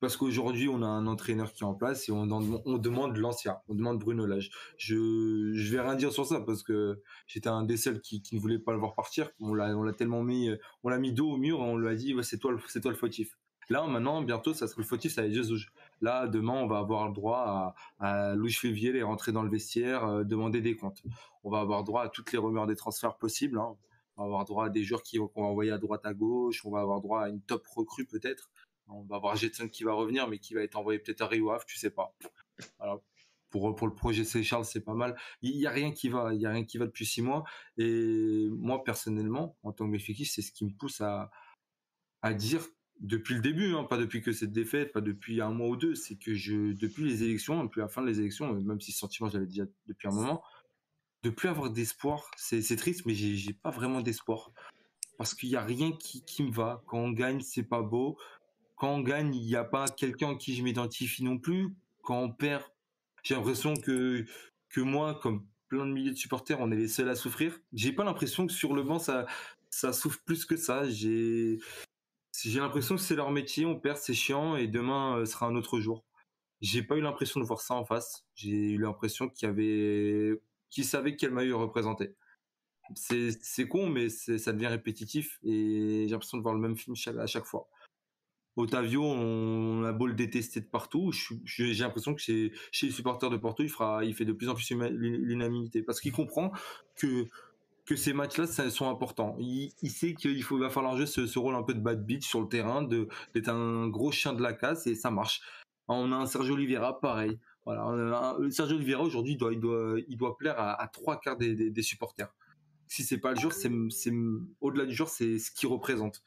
Parce qu'aujourd'hui, on a un entraîneur qui est en place et on, demande l'ancien, on demande Bruno Lage. Je, je vais rien dire sur ça parce que j'étais un des seuls qui, ne voulait pas le voir partir. On l'a, tellement mis, on l'a mis dos au mur on lui a dit, ouais, c'est toi, c'est toi le fautif. Là, maintenant, bientôt, ça sera le fautif, ça va être Jesus. Là, demain, on va avoir le droit à, Louis Févier et rentrer dans le vestiaire, euh, demander des comptes. On va avoir droit à toutes les rumeurs des transferts possibles. Hein. On va avoir droit à des joueurs qui, qu'on va envoyer à droite à gauche. On va avoir droit à une top recrue peut-être. On va avoir Jetson qui va revenir, mais qui va être envoyé peut-être à Rio tu sais pas. Pour, pour le projet C. Charles, c'est pas mal. Il y a rien qui va, y a qui va depuis six mois. Et moi, personnellement, en tant que méfiquiste, c'est ce qui me pousse à, à dire depuis le début, hein, pas depuis que cette défaite, pas depuis un mois ou deux, c'est que je, depuis les élections, depuis la fin des élections, même si ce sentiment j'avais déjà depuis un moment, de plus avoir d'espoir, c'est triste, mais j'ai pas vraiment d'espoir. Parce qu'il n'y a rien qui, qui, me va. Quand on gagne, c'est pas beau. Quand on gagne, il n'y a pas quelqu'un en qui je m'identifie non plus. Quand on perd, j'ai l'impression que, que moi, comme plein de milliers de supporters, on est les seuls à souffrir. J'ai pas l'impression que sur le banc, ça, ça souffre plus que ça. J'ai, j'ai l'impression que c'est leur métier, on perd, c'est chiant et demain euh, sera un autre jour. J'ai pas eu l'impression de voir ça en face. J'ai eu l'impression qu'il y qu'ils savaient quel maillot représentait. C'est, c'est con, mais ça devient répétitif et j'ai l'impression de voir le même film à chaque fois. Otavio, on a beau le détester de partout, j'ai l'impression que chez, chez les supporters de Porto, il fera, il fait de plus en plus l'unanimité parce qu'il comprend que que ces matchs-là sont importants. Il, sait qu'il va falloir jouer ce, rôle un peu de bad beat sur le terrain, d'être un gros chien de la casse et ça marche. On a un Sergio Oliveira pareil. Voilà, Sergio Oliveira aujourd'hui doit, il doit, il doit plaire à, trois quarts des, supporters. Si c'est pas le jour, c'est, au-delà du jour, c'est ce qu'il représente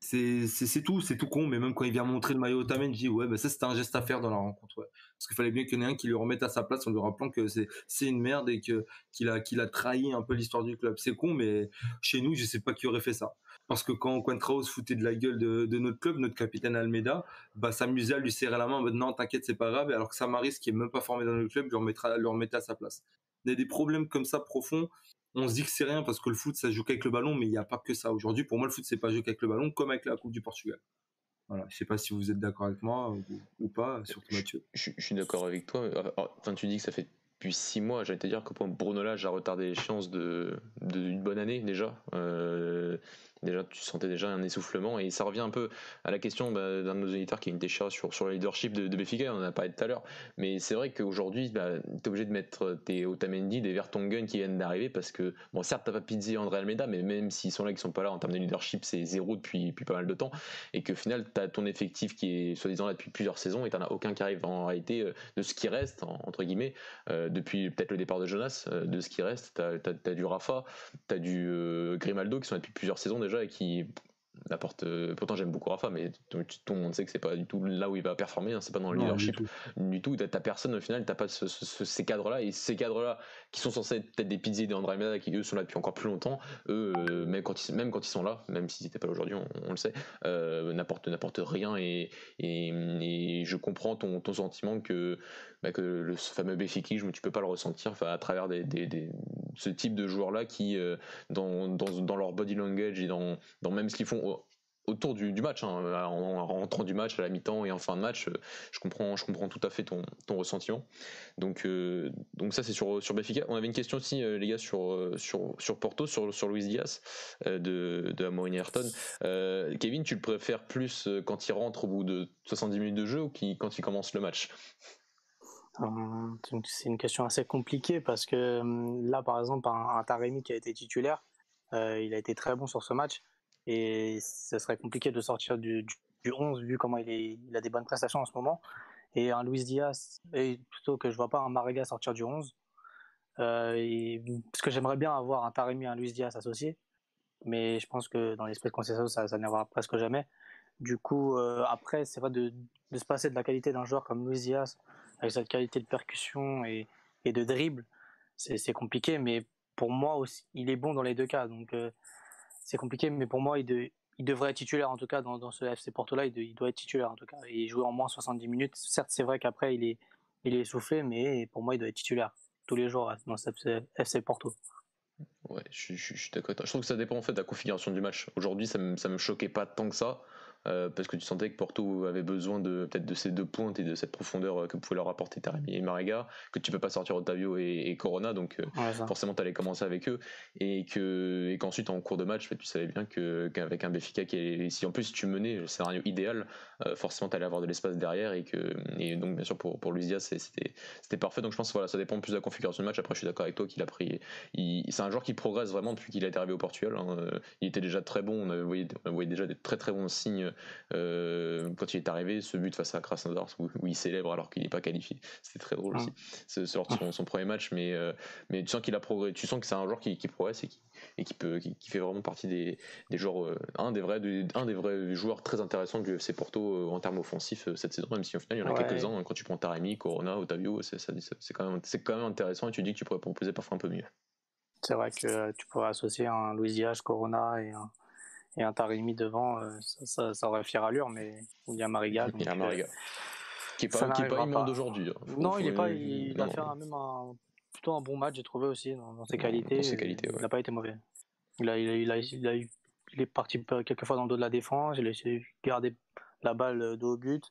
c'est tout, c'est tout con, mais même quand il vient montrer le maillot Otamendi, je dis ouais, bah ça c'était un geste à faire dans la rencontre. Parce qu'il fallait bien qu'il y en ait un qui lui remette à sa place en lui rappelant que c'est une merde et que qu'il a a trahi un peu l'histoire du club. C'est con, mais chez nous, je sais pas qui aurait fait ça. Parce que quand Quentrao se foutait de la gueule de, de, notre club, notre capitaine Almeida, bah s'amusait à lui serrer la main, non t'inquiète c'est pas grave, alors que Samaris qui est même pas formé dans le club lui remettra lui remettait à sa place. Il y a des problèmes comme ça profonds on se dit que c'est rien parce que le foot ça joue qu'avec le ballon, mais il n'y a pas que ça. Aujourd'hui, pour moi, le foot c'est pas jouer qu'avec le ballon, comme avec la Coupe du Portugal. Voilà, je sais pas si vous êtes d'accord avec moi ou, pas, surtout Mathieu. Je, suis d'accord avec toi. Enfin, tu dis que ça fait depuis six mois, j'allais te dire que Bruno Lage a retardé l'échéance de d'une bonne année déjà. Euh, déjà tu sentais déjà un essoufflement. Et ça revient un peu à la question bah, d'un de nos éditeurs qui est une déchirure sur, sur le leadership de, de Béfica, on en a parlé tout à l'heure, mais c'est vrai qu'aujourd'hui bah, tu es obligé de mettre tes Otamendi, des Vertonghen qui viennent d'arriver parce que, bon certes t'as pas Pizzi et André Almeida, mais même s'ils sont là, qui sont pas là en termes de leadership, c'est zéro depuis, depuis pas mal de temps. Et que au final tu as ton effectif qui est soi-disant là depuis plusieurs saisons et t'en as aucun qui arrive. En réalité euh, de ce qui reste, entre guillemets, euh, depuis peut-être le départ de Jonas, euh, de ce qui reste, t'as as, du Rafa, t'as du Grimaldo qui sont là depuis plusieurs saisons déjà et qui n'apporte pourtant j'aime beaucoup Rafa mais tout, le monde sait que c'est pas du tout là où il va performer hein, c'est pas dans le leadership du tout, t'as personne au final t'as pas ces cadres là et ces cadres là qui sont censés être peut-être des Pizzi des André qui eux sont là depuis encore plus longtemps eux même quand ils même quand ils sont là même s'ils n'étaient pas là aujourd'hui on, le sait euh, n'apportent n'apporte rien. Et, et, je comprends ton, ton sentiment que bah, que le fameux béfikisme, tu peux pas le ressentir à travers ce type de joueurs-là qui, euh, dans, dans, dans, leur body language et dans, dans même ce qu'ils font autour du, match, hein, en, rentrant du match à la mi-temps et en fin de match, euh, je comprends, je comprends tout à fait ton, ton ressentiment. Donc, euh, donc ça c'est sur sur Benfica. On avait une question aussi les gars sur sur sur Porto, sur sur Luis Diaz de de Ayrton. Kevin, tu le préfères plus quand il rentre au bout de 70 minutes de jeu ou qui, quand il commence le match? C'est une question assez compliquée parce que hum, là, par exemple, un, Taremi qui a été titulaire, euh, il a été très bon sur ce match et ce serait compliqué de sortir du, 11 vu comment il, est, il a des bonnes prestations en ce moment. Et un Luis Diaz, plutôt que je vois pas un Marega sortir du 11, euh, parce que j'aimerais bien avoir un Taremi et un Luis Diaz associés, mais je pense que dans l'esprit de concession, ça, ça n'arrivera presque jamais. Du coup, euh, après, c'est vrai de, de, se passer de la qualité d'un joueur comme Luis Diaz avec cette qualité de percussion et, de dribble, c'est compliqué. Mais pour moi aussi, il est bon dans les deux cas. Donc euh, c'est compliqué, mais pour moi, il, il, devrait être titulaire en tout cas dans, ce FC Porto-là. Il, doit être titulaire en tout cas et jouer en moins 70 minutes. Certes, c'est vrai qu'après il est, il essoufflé, mais pour moi, il doit être titulaire tous les jours dans ce FC, Porto. Ouais, je, suis d'accord. Je trouve que ça dépend en fait de la configuration du match. Aujourd'hui, ça ça me choquait pas tant que ça. Euh, parce que tu sentais que Porto avait besoin de peut-être de ces deux pointes et de cette profondeur euh, que pouvait leur apporter Taremi et Marega, que tu peux pas sortir Otavio et, Corona, donc euh, forcément tu allais commencer avec eux et que et qu'ensuite en cours de match, tu savais bien que qu'avec un Béfica qui est, si en plus tu menais le scénario idéal, forcément tu allais avoir de l'espace derrière et que et donc bien sûr pour pour Luis c'était c'était parfait. Donc je pense voilà ça dépend plus de la configuration du match. Après je suis d'accord avec toi qu'il a pris, c'est un joueur qui progresse vraiment depuis qu'il est arrivé au Portugal. Hein. Il était déjà très bon, on voyait, on voyait déjà des très très bons signes euh, quand il est arrivé, ce but face à Krasnodar où, il célèbre alors qu'il n'est pas qualifié, c'était très drôle aussi. C'est son, son, premier match, mais, euh, mais tu sens qu'il a progressé, tu sens que c'est un joueur qui, progresse et qui, et qui, peut, qui, fait vraiment partie des, des joueurs, euh, un, des vrais, un des vrais joueurs très intéressants du FC Porto en termes offensifs cette saison, même si au final il y en a quelques-uns, hein, quand tu prends Taremi, Corona, Otavio, c'est quand, même, quand même intéressant et tu dis que tu pourrais proposer parfois un peu mieux. C'est vrai que tu pourrais associer un Luis Diaz, Corona et un, et un Tarimi devant, euh, ça, ça, aurait fait rallure, mais il y a Mariga. il y a Mariga. Qui n'est pas, qui pas immonde d'aujourd'hui. Hein. Non, il, est pas, il, a fait un, même un, plutôt un bon match, j'ai trouvé aussi, dans, ses qualités. Dans ses qualités Il n'a pas été mauvais. Il, a, il, a, il, a, il est parti quelques fois dans le dos de la défense, il a essayé de garder la balle dos au but.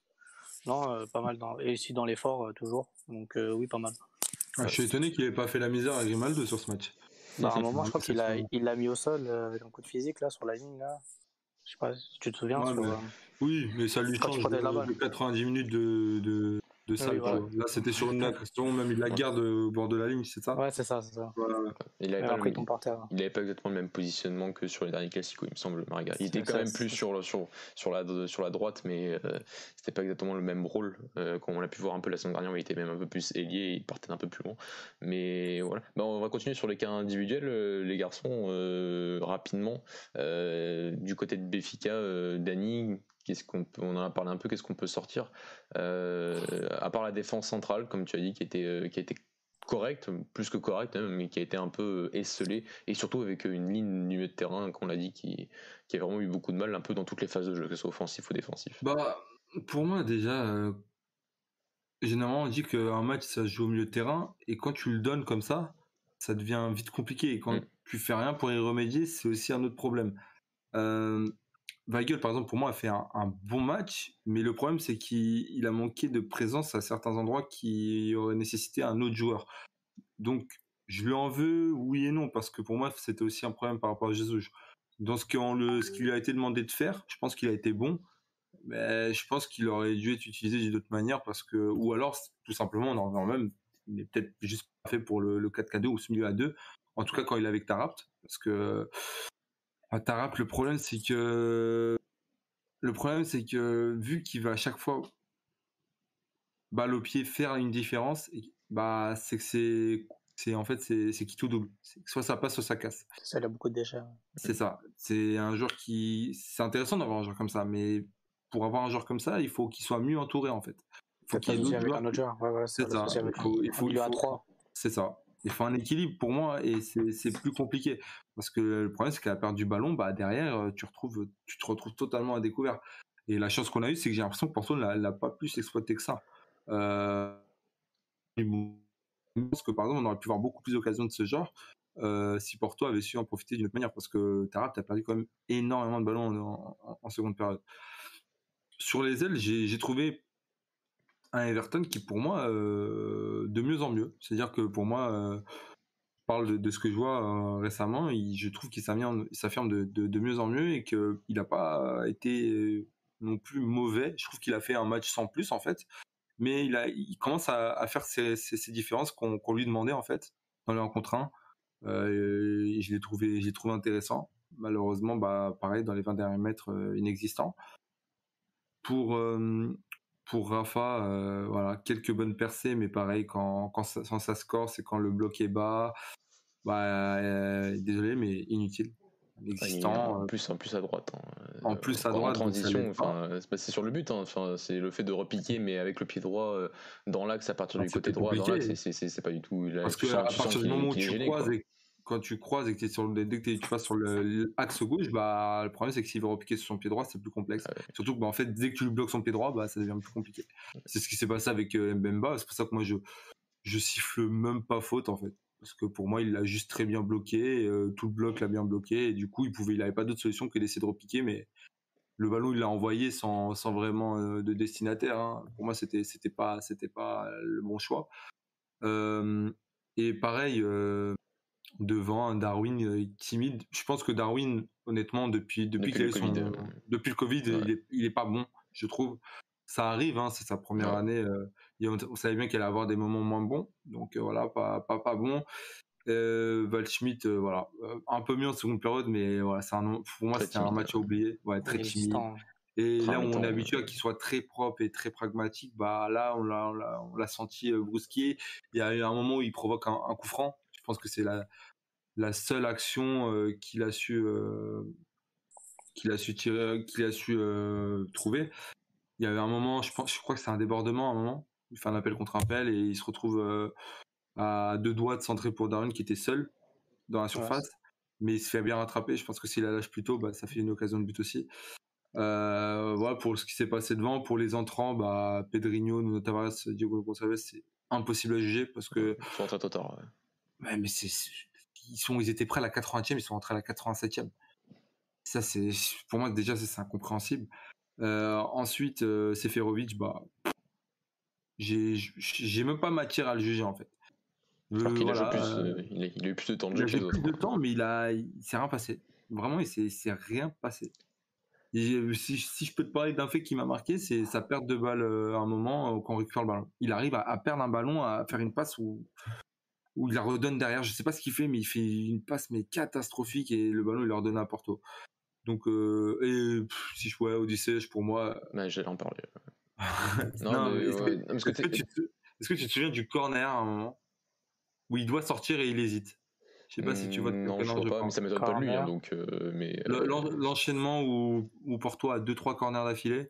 Non, euh, pas mal. Dans, et aussi dans l'effort, euh, toujours. Donc oui, pas mal. Ah, je suis étonné qu'il n'ait pas fait la misère à Grimaldo sur ce match. Bah, à un moment, je crois qu'il l'a il l'a mis au sol euh, avec un coup de physique là sur la ligne là. Je sais pas si tu te souviens. Euh, oui, mais ça lui change de, 90 minutes de, de, de ça. Là, c'était sur une action, même il la garde au bord de la ligne, c'est ça? Ouais, c'est ça, c'est ça. Il avait, pas le, exactement le même positionnement que sur les derniers classiques, il me semble, Mariga. Il était quand même plus sur, sur, sur, la, sur la droite, mais euh, c'était pas exactement le même rôle. Euh, comme on l'a pu voir un peu la semaine dernière, il était même un peu plus ailier, il partait un peu plus loin. Mais voilà. Bah, on va continuer sur les cas individuels, euh, les garçons, rapidement. du côté de Béfica, Dani, qu'est-ce qu'on on en a parlé un peu, qu'est-ce qu'on peut sortir euh, à part la défense centrale, comme tu as dit, qui était euh, correcte, plus que correcte, hein, mais qui a été un peu esselée, et surtout avec une ligne du milieu de terrain, qu'on l'a dit, qui, qui a vraiment eu beaucoup de mal un peu dans toutes les phases de jeu, que ce soit offensif ou défensif. Bah, pour moi déjà, euh, généralement on dit qu'un match ça se joue au milieu de terrain, et quand tu le donnes comme ça, ça devient vite compliqué, et quand mm. tu fais rien pour y remédier, c'est aussi un autre problème. Euh, Weigel, par exemple, pour moi, a fait un, bon match, mais le problème, c'est qu'il a manqué de présence à certains endroits qui auraient nécessité un autre joueur. Donc, je lui en veux, oui et non, parce que pour moi, c'était aussi un problème par rapport à Jesus. dans ce, le, ce qui lui a été demandé de faire, je pense qu'il a été bon. Mais je pense qu'il aurait dû être utilisé d'une autre manière parce que, ou alors, tout simplement, dans même, il n'est peut-être juste pas fait pour le, 4K2 ou ce milieu à 2. En tout cas, quand il est avec Tarapt. Parce que, à Tarapt, le problème, c'est que, le problème, c'est que, vu qu'il va à chaque fois, balle au pied, faire une différence, bah, c'est que c'est c'est en fait c'est qui tout double. Soit ça passe, soit ça casse. Ça, il a beaucoup de déchets. C'est ça. C'est un joueur qui, c'est intéressant d'avoir un joueur comme ça, mais pour avoir un joueur comme ça, il faut qu'il soit mieux entouré en fait. Il faut qu'il y ait avec un autre joueur. Ouais, ouais, c'est ça. Il faut, il faut, il faut, trois. C'est ça. Il faut un équilibre pour moi et c'est plus compliqué parce que le problème c'est qu'à la perte du ballon, bah derrière tu retrouves, tu te retrouves totalement à découvert. Et la chance qu'on a eue, c'est que j'ai l'impression que Porto n'a pas plus exploité que ça. Euh, je pense que par exemple, on aurait pu voir beaucoup plus d'occasions de ce genre euh, si Porto avait su en profiter d'une autre manière, parce que Tarap, a perdu quand même énormément de ballons en, seconde période. Sur les ailes, j'ai trouvé un Everton qui, pour moi, euh, de mieux en mieux. C'est-à-dire que pour moi, euh, je parle de, ce que je vois récemment, je trouve qu'il s'affirme de, de, mieux en mieux et qu'il n'a pas été non plus mauvais. Je trouve qu'il a fait un match sans plus, en fait mais il, a, il commence à, faire ces, différences qu'on lui demandait en fait dans les rencontres 1. Euh, et je l'ai trouvé, trouvé intéressant. Malheureusement, bah pareil dans les 20 derniers mètres euh, inexistants. Pour euh, pour Rafa, voilà quelques bonnes percées, mais pareil quand quand ça, quand ça score, c'est quand le bloc est bas. Bah désolé, mais inutile existant. En euh, plus, en plus à droite. Hein. En plus à droite. En transition, c'est sur le but. Hein. Enfin, c'est le fait de repiquer, mais avec le pied droit euh, dans l'axe à partir du côté droit. C'est pas du tout. Parce que à partir du moment où tu croises quand tu croises et que es sur le, dès que tu vas sur l'axe gauche, bah le problème c'est que s'il veut repiquer sur son pied droit, c'est plus complexe. Surtout que bah, en fait, dès que tu lui bloques son pied droit, bah ça devient plus compliqué. C'est ce qui s'est passé avec euh, Mbemba. C'est pour ça que moi je je siffle même pas faute en fait parce que pour moi il l'a juste très bien bloqué, euh, tout le bloc l'a bien bloqué et du coup il pouvait, il avait pas d'autre solution que d'essayer de repiquer, mais le ballon il l'a envoyé sans, sans vraiment euh, de destinataire. Hein. Pour moi c'était c'était pas c'était pas le bon choix. Et pareil devant un Darwin timide. Je pense que Darwin honnêtement depuis depuis, depuis, le, COVID, depuis le Covid il, est, il est pas bon je trouve ça arrive, hein, c'est sa première année. Euh, on, savait bien qu'elle allait avoir des moments moins bons, donc euh, voilà, pas, pas, pas bon. Euh, Schmidt, euh, voilà, un peu mieux en seconde période, mais voilà, c'est un, pour moi c'était un match à oublier, ouais, très timide. Et là, où on est habitué à qu'il soit très propre et très pragmatique. Bah là, on l'a, on l'a senti brusqué. Il y a eu un moment où il provoque un, coup franc. Je pense que c'est la, la seule action qu'il a su, qu'il a su tirer, qu'il a su trouver il y avait un moment, je, pense, je crois que c'est un débordement à un moment. Il fait un appel contre appel et il se retrouve euh, à deux doigts de centrer pour Darwin qui était seul dans la surface. Mais il se fait bien rattraper. Je pense que s'il la lâche plus tôt, bah, ça fait une occasion de but aussi. Euh, voilà pour ce qui s'est passé devant. Pour les entrants, bah, Pedrinho, Nuno Tavares, Diogo Gonçalves, c'est impossible à juger parce que. Ils sont ouais. mais c'est, ils, sont, ils étaient prêts à la 80e, ils sont rentrés à la 87e. Ça, c'est, pour moi, déjà, c'est incompréhensible. Euh, ensuite, euh, Seferovic, bah, j'ai même pas matière à le juger en fait. Alors qu'il a, plus, il, a, eu plus de temps de jeu. Il a eu plus de temps, mais il a, il s'est rien passé. Vraiment, il s'est rien passé. si, si, je peux te parler d'un fait qui m'a marqué, c'est sa perte de balle à un moment quand on récupère le ballon. Il arrive à, perdre un ballon, à faire une passe où, où il la redonne derrière. Je sais pas ce qu'il fait, mais il fait une passe mais catastrophique et le ballon il leur donne à Porto. Donc, euh, et si je pouvais Odyssey, pour moi. Mais j'allais en parler. non, est-ce que, tu te souviens du corner à un moment où il doit sortir et il hésite? Je sais pas si tu vois. Mmh, non, je vois pas, mais ça m'étonne pas de lui. Hein, donc, euh, mais euh, l'enchaînement où, où Porto a deux trois corners d'affilée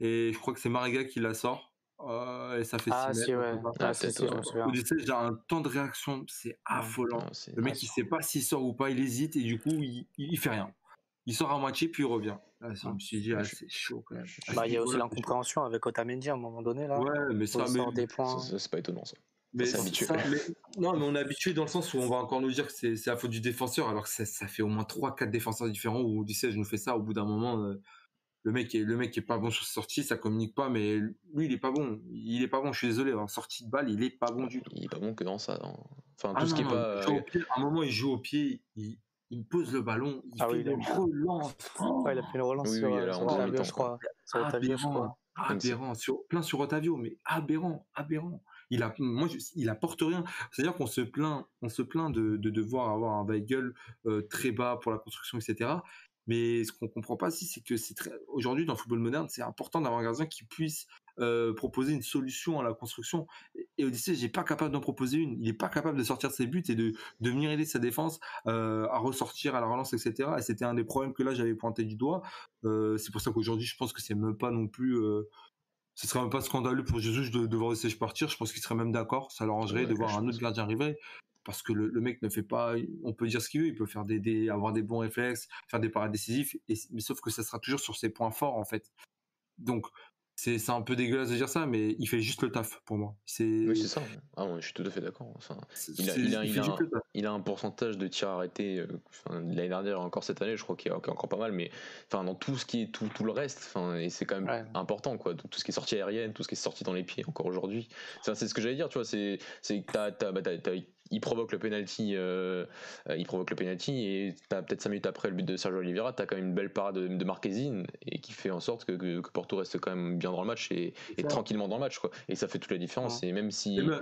et je crois que c'est Mariga qui la sort et ça fait ah, si, ouais. ah, si, Odyssey, j'ai un temps de réaction, c'est affolant. le mec, il sait pas s'il sort ou pas, il hésite et du coup, il, il fait rien il sort à moitié puis il revient. Là, je me suis dit, ah, c'est chaud quand même. Bah, il y a aussi l'incompréhension avec Otamendi à un moment donné. Là, ouais, mais ça, mais... des points. c'est pas étonnant ça. Mais, ça, non, mais on est habitué dans le sens où on va encore nous dire que c'est la faute du défenseur, alors que ça, ça fait au moins 3-4 défenseurs différents où Odyssey, je nous fais ça, au bout d'un moment, euh, le mec est, le mec est pas bon sur sa sortie, ça communique pas, mais lui, il est pas bon. Il est pas bon, je suis désolé, en sortie de balle, il est pas bon du tout. Il est pas bon que dans ça. Enfin, ah tout ce qui est pas. à un moment, il joue au pied, il, il pose le ballon, il Ah fait oui, il a une relance. Oh, Ouais, il a fait une relance Oui, sur, oui, euh, sur Otavio, je crois. Sur Otavio, je crois. aberrant, aberrant, sur, plein sur Otavio, mais aberrant, aberrant. Il a, moi, je- il apporte rien. C'est-à-dire qu'on se plaint, on se plaint de, de devoir avoir un Weigel euh, très bas pour la construction, etc. Mais ce qu'on comprend pas aussi, c'est que c'est très, aujourd'hui dans le football moderne, c'est important d'avoir un gardien qui puisse euh, proposer une solution à la construction. Et, Odyssey, j'ai pas capable d'en proposer une. Il est pas capable de sortir de ses buts et de, de venir aider sa défense euh, à ressortir à la relance, etc. Et c'était un des problèmes que là j'avais pointé du doigt. Euh, c'est pour ça qu'aujourd'hui, je pense que c'est même pas non plus. Ce serait même pas scandaleux pour Jesus de, de voir Odyssey partir. Je pense qu'il serait même d'accord. Ça l'arrangerait Ouais, de voir un autre gardien arriver. Parce que le, le mec ne fait pas, on peut dire ce qu'il veut, il peut faire des, des- avoir des bons réflexes, faire des paris décisifs, et, mais sauf que ça sera toujours sur ses points forts en fait. Donc c'est un peu dégueulasse de dire ça, mais il fait juste le taf pour moi. Oui, c'est ça. Ah, je suis tout à fait d'accord. Enfin, il a- il il un- le taf. il a un pourcentage de tirs arrêtés euh, enfin, l'année dernière et encore cette année, je crois qu'il a encore pas mal, mais enfin, dans tout ce qui est tout, tout le reste, enfin, et c'est quand même Ouais. important, quoi. Tout ce qui est sorti aérienne, tout ce qui est sorti dans les pieds encore aujourd'hui. C'est ce que j'allais dire, tu vois. C'est que t'as- t'as- bah, il provoque le penalty, euh, euh, il provoque le penalty et t'as peut-être 5 minutes après le but de Sergio Oliveira, t'as quand même une belle parade de, de Marquezine et qui fait en sorte que, que- que Porto reste quand même bien dans le match et, tranquillement dans le match, quoi. Et ça fait toute la différence. Et même si,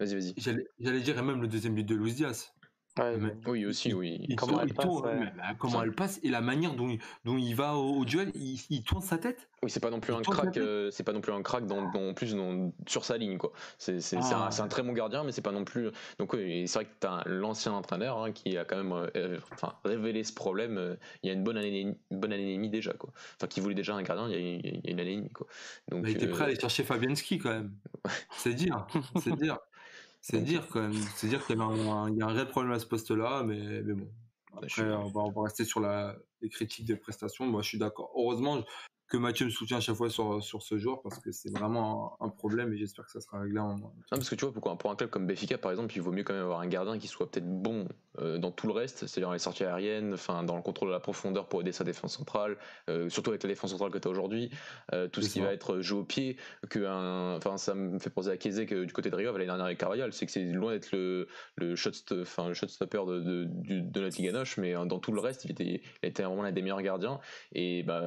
vas-y, vas-y. J'allais j'allais dire, et même le deuxième but de Luis Diaz. Ouais, Mais- Oui, aussi, oui. Il Comment elle il passe, tourne, ouais. mais, bah, comment elle passe et la manière dont il, dont il va au, au duel, il, il tourne sa tête. Oui, c'est pas non plus Il un crack, euh, c'est pas non plus un crack dans, plus dans- sur sa ligne quoi. C'est Ah. un, très bon gardien, mais c'est pas non plus. Donc oui, c'est vrai que t'as l'ancien entraîneur hein, qui a quand même euh, euh, enfin, révélé ce problème. euh, il y a une bonne année, une bonne année et demie déjà quoi. Enfin, qui voulait déjà un gardien il y a, il y a une année et demie quoi. Donc Bah, il était euh, prêt à aller chercher Fabianski quand même. C'est dire, c'est dire, c'est dire quand même. C'est dire qu'il y, a un réel problème à ce poste-là, mais, mais bon. suis- Après, on va, on va rester sur la, les critiques des prestations. Moi, je suis d'accord. Heureusement que Mathieu me soutient à chaque fois sur, sur ce joueur parce que c'est vraiment un, un problème et j'espère que ça sera réglé en. Non, parce que tu vois, pourquoi pour un club comme Benfica, par exemple, il vaut mieux quand même avoir un gardien qui soit peut-être bon euh, dans tout le reste, c'est-à-dire dans les sorties aériennes, enfin dans le contrôle de la profondeur pour aider sa défense centrale, euh, surtout avec la défense centrale que tu as aujourd'hui, euh, tout ce qui ça. va être jeu au pied, que un, enfin ça me fait penser à Kézé que du côté de Rio l'année dernière avec Carvajal, c'est que c'est loin d'être le le shot, enfin le shotstopper de de, du- de la mais euh, dans tout le reste, il était, il était vraiment l'un des meilleurs gardiens. Et bah,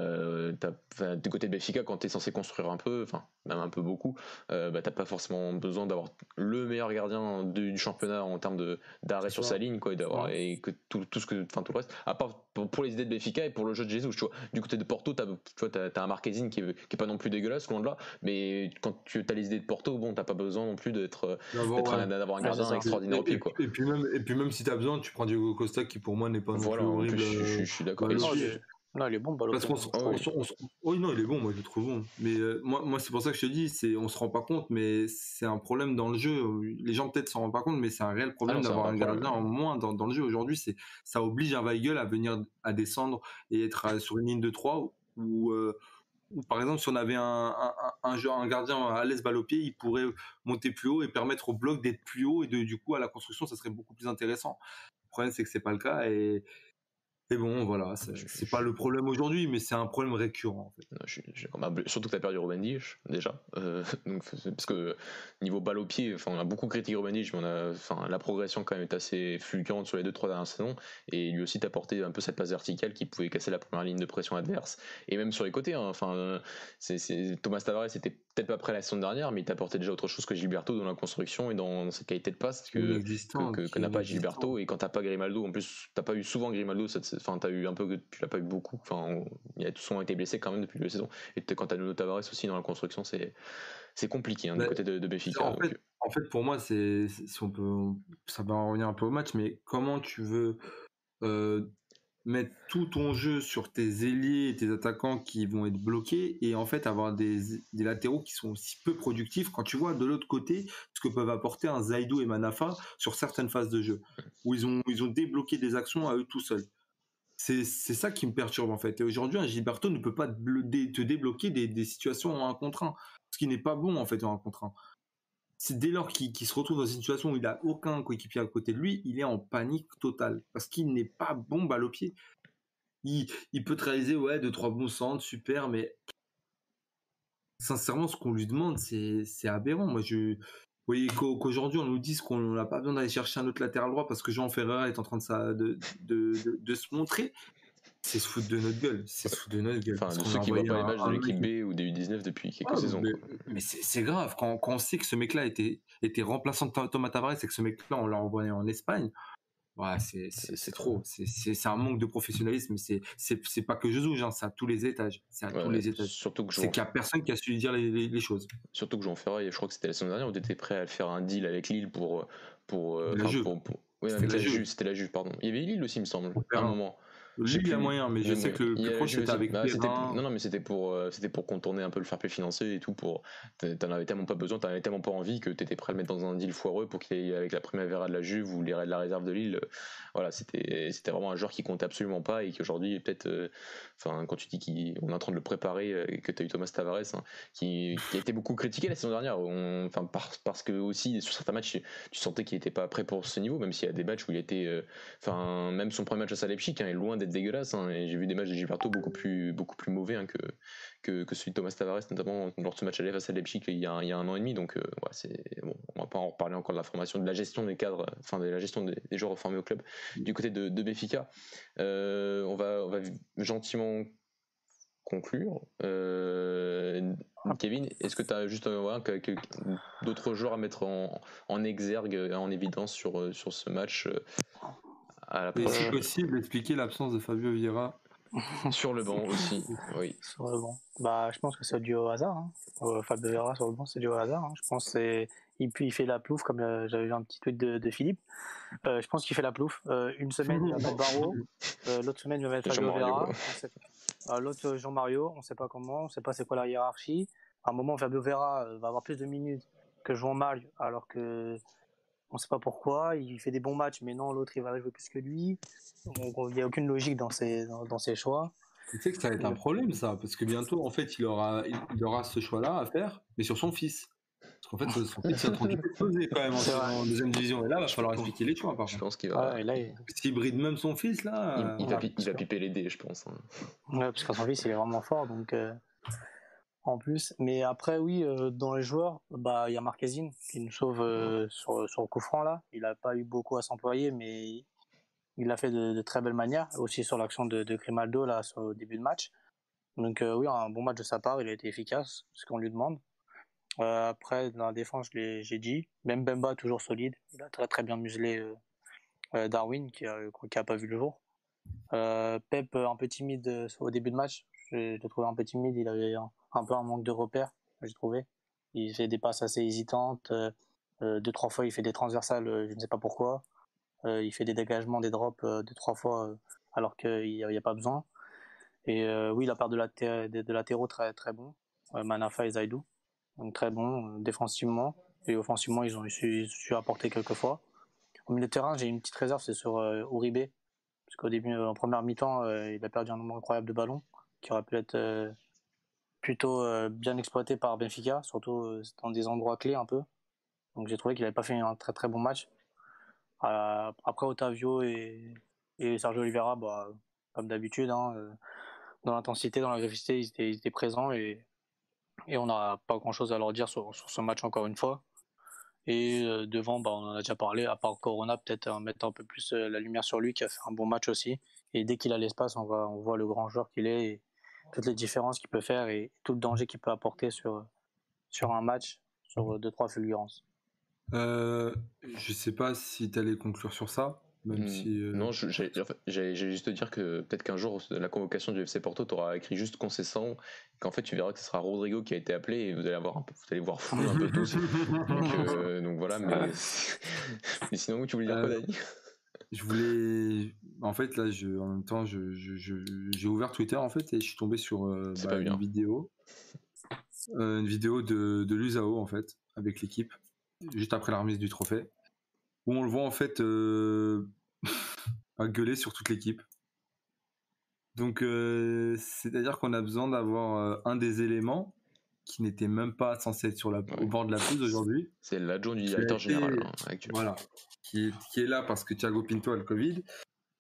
t'as- enfin, du côté de Benfica, quand tu es censé construire un peu, enfin même un peu beaucoup, euh, bah, t'as pas forcément besoin d'avoir le meilleur gardien du, du championnat en termes de d'arrêt sur ça. sa ligne, quoi, et d'avoir et que tout, tout ce que, enfin tout le reste, à part pour, pour les idées de Benfica et pour le jeu de tu vois. Du côté de Porto, t'as, tu vois, t'as, t'as un Marquezine qui est, qui est pas non plus dégueulasse, loin de là, mais quand tu as les idées de Porto, bon, t'as pas besoin non plus d'être, euh, D'avoir, d'être ouais. un- d'avoir un gardien ça. extraordinaire au Et, pied, et- quoi. et puis même, et puis même si tu as besoin, tu prends Diego Costa qui pour moi n'est pas non Voilà, plus horrible. plus, je, je- je suis d'accord. bah, Non, il est, bon, Parce Balotelli. qu'on se- on oui. on oui, non, il est bon, moi je le trouve bon. Mais euh, moi, moi c'est pour ça que je te dis, c'est, on se rend pas compte, mais c'est un problème dans le jeu. Les gens peut-être s'en rendent pas compte, mais c'est un réel problème Ah d'avoir un gardien en moins dans, dans le jeu. Aujourd'hui, c'est, ça oblige un Weigel à venir à descendre et être à- sur une ligne de 3 où, euh, où, par exemple, si on avait un, un, un, un joueur- un gardien à l'aise balle au pied, il pourrait monter plus haut et permettre au bloc d'être plus haut et de, du coup, à la construction, ça serait beaucoup plus intéressant. Le problème, c'est que c'est pas le cas et, et bon, voilà, c'est, pas le problème aujourd'hui, mais c'est un problème récurrent en fait. Non, je suis- je- surtout que tu as perdu Ruben Dias, déjà. Euh, donc, parce que niveau balle au pied, enfin, on a beaucoup critiqué Ruben Dias, mais on a, enfin, la progression quand même est assez fulgurante sur les deux trois dernières saisons. Et lui aussi t'apportait un peu cette passe verticale qui pouvait casser la première ligne de pression adverse. Et même sur les côtés, hein, enfin, c'est, Thomas Tavares était peut-être pas prêt la saison dernière, mais il t'apportait déjà autre chose que Gilberto dans la construction et dans, dans cette qualité de passe que, que, que- n'a pas. Gilberto et quand t'as pas Grimaldo en plus t'as pas eu souvent Grimaldo cette enfin t'as eu un peu tu l'as pas eu beaucoup enfin il a souvent été blessé quand même depuis la saison et quand t'as Nuno Tavares aussi dans la construction c'est c'est compliqué hein, du Mais côté de, de Benfica en fait, en fait, pour moi, c'est, si on peut, ça va en revenir un peu au match, mais comment tu veux euh, mettre tout ton jeu sur tes ailiers et tes attaquants qui vont être bloqués et en fait avoir des, des latéraux qui sont aussi peu productifs quand tu vois de l'autre côté ce que peuvent apporter un Zaidou et Manafa sur certaines phases de jeu où ils ont, ils ont débloqué des actions à eux tout seuls. C'est ça qui me perturbe en fait. Et aujourd'hui, un Gilberto ne peut pas te blo- dé- te débloquer des, situations en un contre un. Ce qui n'est pas bon en fait en un contre un. C'est dès lors qu'il se retrouve dans une situation où il a aucun coéquipier à côté de lui, il est en panique totale. Parce qu'il n'est pas bon balle au pied. Il, il peut te réaliser, ouais, deux, trois bons centres, super, mais sincèrement, ce qu'on lui demande, c'est aberrant. Moi, je, voyez qu'aujourd'hui on nous dise qu'on n'a pas besoin d'aller chercher un autre latéral droit parce que Jean Ferreira est en train de, de, de, de se montrer c'est se foutre de notre gueule. C'est se foutre de notre gueule. Enfin, ceux qui voient pas les matchs de l'équipe B ou des U19 depuis quelques saisons. Mais, c'est grave. Quand, quand, on sait que ce mec-là était, était remplaçant de Thomas Tavares et que ce mec-là, on l'a envoyé en Espagne, ouais, c'est trop. C'est un manque de professionnalisme. Mais c'est pas que je zouge, hein, c'est à tous les étages. C'est à tous les étages. Surtout que C'est qu'il n'y a personne qui a su dire les, les, choses. Surtout que Jean Ferrari, je crois que c'était la semaine dernière, où tu étais prêt à faire un deal avec Lille pour. pour, euh, pour, pour oui, c'était la, la Juve, pardon. Il y avait Lille aussi, il me semble, à un moment. Lui, il y a moyen, mais je sais que le plus proche c'était avec bah, Non, non, mais c'était pour, euh, c'était pour contourner un peu le fair play financier et tout. Pour, t'en avais tellement pas besoin, t'en avais tellement pas envie que t'étais prêt à le mettre dans un deal foireux pour qu'il ait avec la première Vera de la Juve ou les de la réserve de Lille. Voilà, c'était, c'était vraiment un joueur qui comptait absolument pas et qui aujourd'hui peut-être, euh, enfin, quand tu dis qu'on est en train de le préparer, euh, que tu as eu Thomas Tavares, hein, qui, qui, a été beaucoup critiqué la saison dernière, enfin, parce, que aussi sur certains matchs, tu sentais qu'il était pas prêt pour ce niveau, même s'il y a des matchs où il était, enfin, même son premier match à Salepchik hein, est loin d'être dégueulasse. Hein, j'ai vu des matchs de Gilberto beaucoup plus, beaucoup plus mauvais hein, que, que, que, celui de Thomas Tavares, notamment lors de ce match à face à Leipzig il y, a, il y a un an et demi. Donc, euh, bon, on va pas en reparler encore de la formation, de la gestion des cadres, enfin de la gestion des, joueurs formés au club du côté de, de Béfica. Euh, on, va, on va gentiment conclure. Euh, Kevin, est-ce que tu as juste d'autres joueurs à mettre en, en, exergue, en évidence sur, sur ce match est-ce possible, expliquer l'absence de Fabio Vieira sur le banc aussi, oui. Sur le banc. Bah, je pense que c'est dû au hasard. Hein. Euh, Fabio Vieira sur le banc, c'est dû au hasard. Hein. Je pense c'est il, il fait la plouf, comme euh, j'avais vu un petit tweet de, Philippe. Euh, je pense qu'il fait la plouf. une semaine, il va mettre Barreau. l'autre semaine, il va mettre Fabio Vieira. l'autre, Jean-Mario. On ne sait pas comment. On ne sait pas c'est quoi la hiérarchie. À un moment, Fabio Vieira va avoir plus de minutes que Jean-Mario, alors que on sait pas pourquoi. Il fait des bons matchs, mais non, l'autre il va jouer plus que lui. il n'y a aucune logique dans ses, dans, ses choix. Tu sais que ça va être un problème ça, parce que bientôt en fait il aura, il aura ce choix-là à faire, mais sur son fils. Parce qu'en fait son fils est en train de poser quand même en, deuxième division, et là il va falloir expliquer les choix. Par je pense qu'il va. S'il bride même son fils là. Il, va, piper les dés, je pense. Hein. Ouais, parce que son fils il est vraiment fort, donc. Euh, en plus. Mais après, oui, euh, dans les joueurs, bah il y a Marquezine qui nous sauve euh, sur, sur le coup franc là. Il n'a pas eu beaucoup à s'employer, mais il l'a fait de, très belle manière. Aussi sur l'action de, de Grimaldo là sur le début de match. Donc euh, oui, un bon match de sa part. Il a été efficace, ce qu'on lui demande. après, dans la défense, j'ai dit. Même Bemba toujours solide. Il a très très bien muselé Darwin qui a, qui a pas vu le jour. Pep un peu timide au début de match. Je l'ai trouvé un peu timide. Il avait un peu un manque de repères, j'ai trouvé. Il fait des passes assez hésitantes. Euh, euh, deux trois fois, il fait des transversales, euh, je ne sais pas pourquoi. il fait des dégagements, des drops deux trois fois, alors qu'il n'y a, pas besoin. Et oui, la part de, la de, latéraux très très bon. Manafa et Zaidou, donc très bon défensivement et offensivement, ils ont su, su apporter quelques fois. Au milieu de terrain, j'ai une petite réserve, c'est sur Uribe, parce qu'au début, en première mi-temps, il a perdu un nombre incroyable de ballons, qui aurait pu être plutôt euh, bien exploité par Benfica, surtout euh, dans des endroits clés un peu. Donc j'ai trouvé qu'il n'avait pas fait un très très bon match. Euh, après Otavio et, Sergio Oliveira, bah, comme d'habitude, hein, dans l'intensité, dans l'agressivité, ils étaient, présents et, on n'a pas grand chose à leur dire sur, ce match encore une fois. Et devant, bah, on en a déjà parlé, à part Corona, peut-être mettre un peu plus la lumière sur lui qui a fait un bon match aussi. Et dès qu'il a l'espace, on voit, le grand joueur qu'il est. toutes les différences qu'il peut faire et tout le danger qu'il peut apporter sur, sur un match, sur deux, trois fulgurances. Euh, je sais pas si tu allais conclure sur ça. Même hmm. si, euh, Non, j'allais juste te dire que peut-être qu'un jour, la convocation du FC Porto, tu auras écrit juste concessant, qu'en fait, tu verras que ce sera Rodrigo qui a été appelé et vous allez, avoir un peu, vous allez voir fou un peu tous. donc, euh, donc, voilà, mais, mais sinon, tu voulais dire quoi, Dani? Je voulais. En fait, là, je... en même temps, j'ai je, ouvert Twitter en fait et je suis tombé sur euh, bah, une vidéo, euh, une vidéo de, de Lusao en fait avec l'équipe juste après la remise du trophée où on le voit en fait euh, à gueuler sur toute l'équipe. Donc, c'est-à-dire qu'on a besoin d'avoir un des éléments qui n'était même pas censé être sur la, au bord de la pelouse aujourd'hui. C'est l'adjoint du directeur général hein, actuellement. Voilà qui est, là parce que Thiago Pinto a le Covid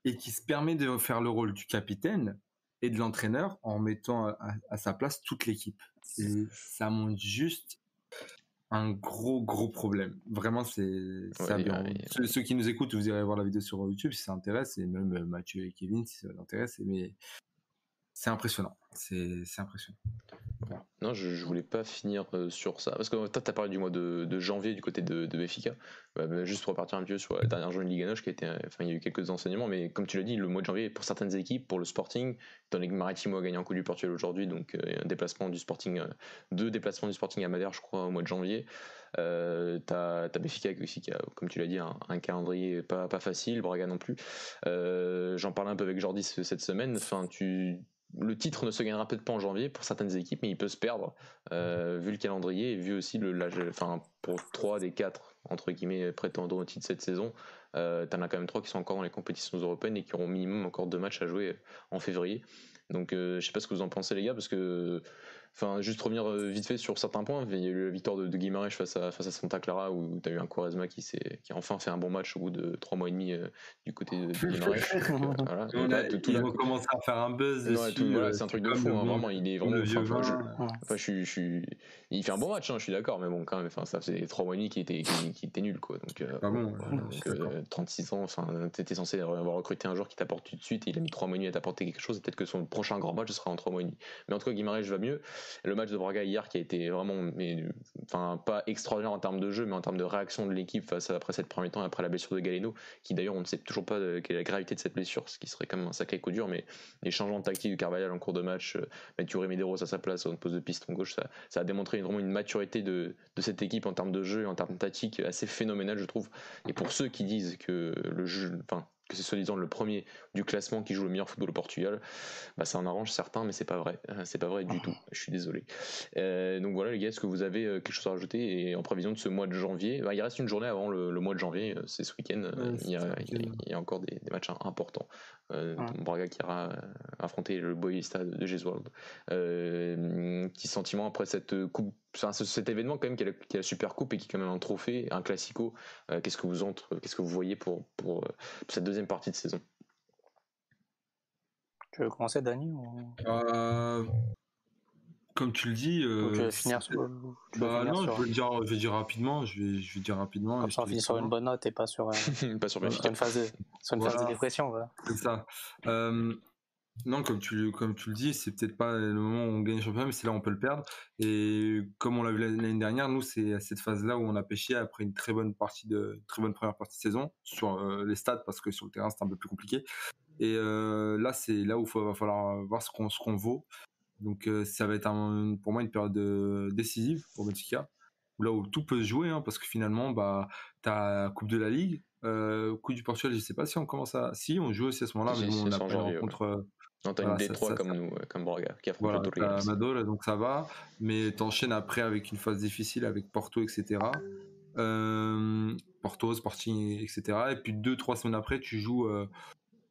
et qui se permet de faire le rôle du capitaine et de l'entraîneur en mettant à, sa place toute l'équipe. ça montre juste un gros gros problème. Vraiment, c'est aberrant. Ceux, qui nous écoutent, vous irez voir la vidéo sur YouTube si ça intéresse, et même euh, Mathieu et Kevin si ça vous intéresse. Mais c'est impressionnant. C'est impressionnant. Non, je, je, voulais pas finir euh, sur ça. Parce que toi, tu as parlé du mois de, janvier du côté de, de Béfica. Bah, bah, juste pour repartir un peu sur la dernière journée de Ligue 1, qui était, enfin, il y a eu quelques enseignements, mais comme tu l'as dit, le mois de janvier, pour certaines équipes, pour le Sporting, dans les Maritimo a gagné un coup du Portugal aujourd'hui, donc euh, un déplacement du Sporting, euh, deux déplacements du Sporting à Madère, je crois, au mois de janvier. Euh, t'as as Béfica aussi qui a, comme tu l'as dit, un, calendrier pas, pas facile, Braga non plus. J'en parlais un peu avec Jordi cette semaine. Enfin, tu le titre ne se gagnera peut-être pas en janvier pour certaines équipes, mais il peut se perdre euh, vu le calendrier et vu aussi le, enfin pour trois des quatre entre guillemets prétendants au titre cette saison, euh, t'en as quand même trois qui sont encore dans les compétitions européennes et qui auront minimum encore deux matchs à jouer en février. Donc euh, je sais pas ce que vous en pensez les gars parce que Enfin, juste revenir euh, vite fait sur certains points. Il y a eu la victoire de, de face à, face à Santa Clara où tu as eu un Quaresma qui, qui a enfin fait un bon match au bout de trois mois et demi euh, du côté de, Guimarães. voilà. il recommence à faire un buzz. Euh, c'est un truc de fou, hein, vraiment. Il est vraiment. Enfin, je, je, il fait un bon match, hein, je suis d'accord, mais bon, quand même, enfin, ça faisait trois mois et demi qui était, qui, était nul, quoi. Donc, ah bon, 36 ans, enfin, t'étais censé avoir recruté un joueur qui t'apporte tout de suite et il a mis trois mois et demi à t'apporter quelque chose. Peut-être que son prochain grand match sera en trois mois et demi. Mais en tout cas, Guimarães va mieux. Le match de Braga hier qui a été vraiment, mais, enfin, pas extraordinaire en termes de jeu, mais en termes de réaction de l'équipe face à, après cette première temps, après la blessure de Galeno, qui d'ailleurs on ne sait toujours pas quelle est la gravité de cette blessure, ce qui serait quand même un sacré coup dur, mais les changements de tactique du Carvalhal en cours de match, euh, mettre Medeiros à sa place une pose de piston gauche, ça, ça a démontré vraiment une maturité de, de, cette équipe en termes de jeu, en termes de tactique assez phénoménale, je trouve. Et pour ceux qui disent que le jeu, enfin, que c'est soi-disant le premier du classement qui joue le meilleur football au Portugal, bah ça en arrange certains, mais c'est pas vrai. Euh, c'est pas vrai du tout. Je suis désolé. Euh, donc voilà les gars, est-ce que vous avez euh, quelque chose à rajouter Et en prévision de ce mois de janvier, bah, il reste une journée avant le, mois de janvier, c'est ce week-end. il, y a encore des, matchs importants. Braga qui ira affronter le Boyista de, Gesualdo. petit sentiment après cette coupe cet événement quand même qui est, la, Super Coupe et qui est quand même un trophée, un classico. Euh, qu'est-ce que vous entre, qu'est-ce que vous voyez pour, pour, euh, cette deuxième partie de saison? Tu veux commencer, Dani euh, Comme tu le dis. tu veux finir sur. bah non, je, vais dire, je vais dire rapidement. Je vais, je vais dire rapidement. Comme ça, on finit sur une bonne note et pas sur, pas sur, une phase de, sur une phase de dépression. Voilà. C'est ça. Non, comme tu, comme tu le dis, c'est peut-être pas le moment où on gagne le championnat, mais c'est là où on peut le perdre. Et comme on l'a vu l'année dernière, nous, c'est à cette phase-là où on a pêché après une très bonne partie de, très bonne première partie de saison sur euh, les stades, parce que sur le terrain, c'est un peu plus compliqué. Et euh, là, c'est là où il va falloir voir ce qu'on, ce qu'on vaut. Donc, euh, ça va être un, pour moi une période décisive pour Benfica, là où tout peut se jouer, hein, parce que finalement, bah, tu as Coupe de la Ligue, Coupe du Portugal, je sais pas si on commence à. Si, on joue aussi à ce moment-là, mais bon, on a contre. Non, t'as une D3 comme nous, comme Braga, qui affronte voilà, t'as Madol, donc ça va. Mais t'enchaînes après avec une phase difficile avec Porto, etc. Euh, Porto, Sporting, etc. Et puis deux, trois semaines après, tu joues, euh,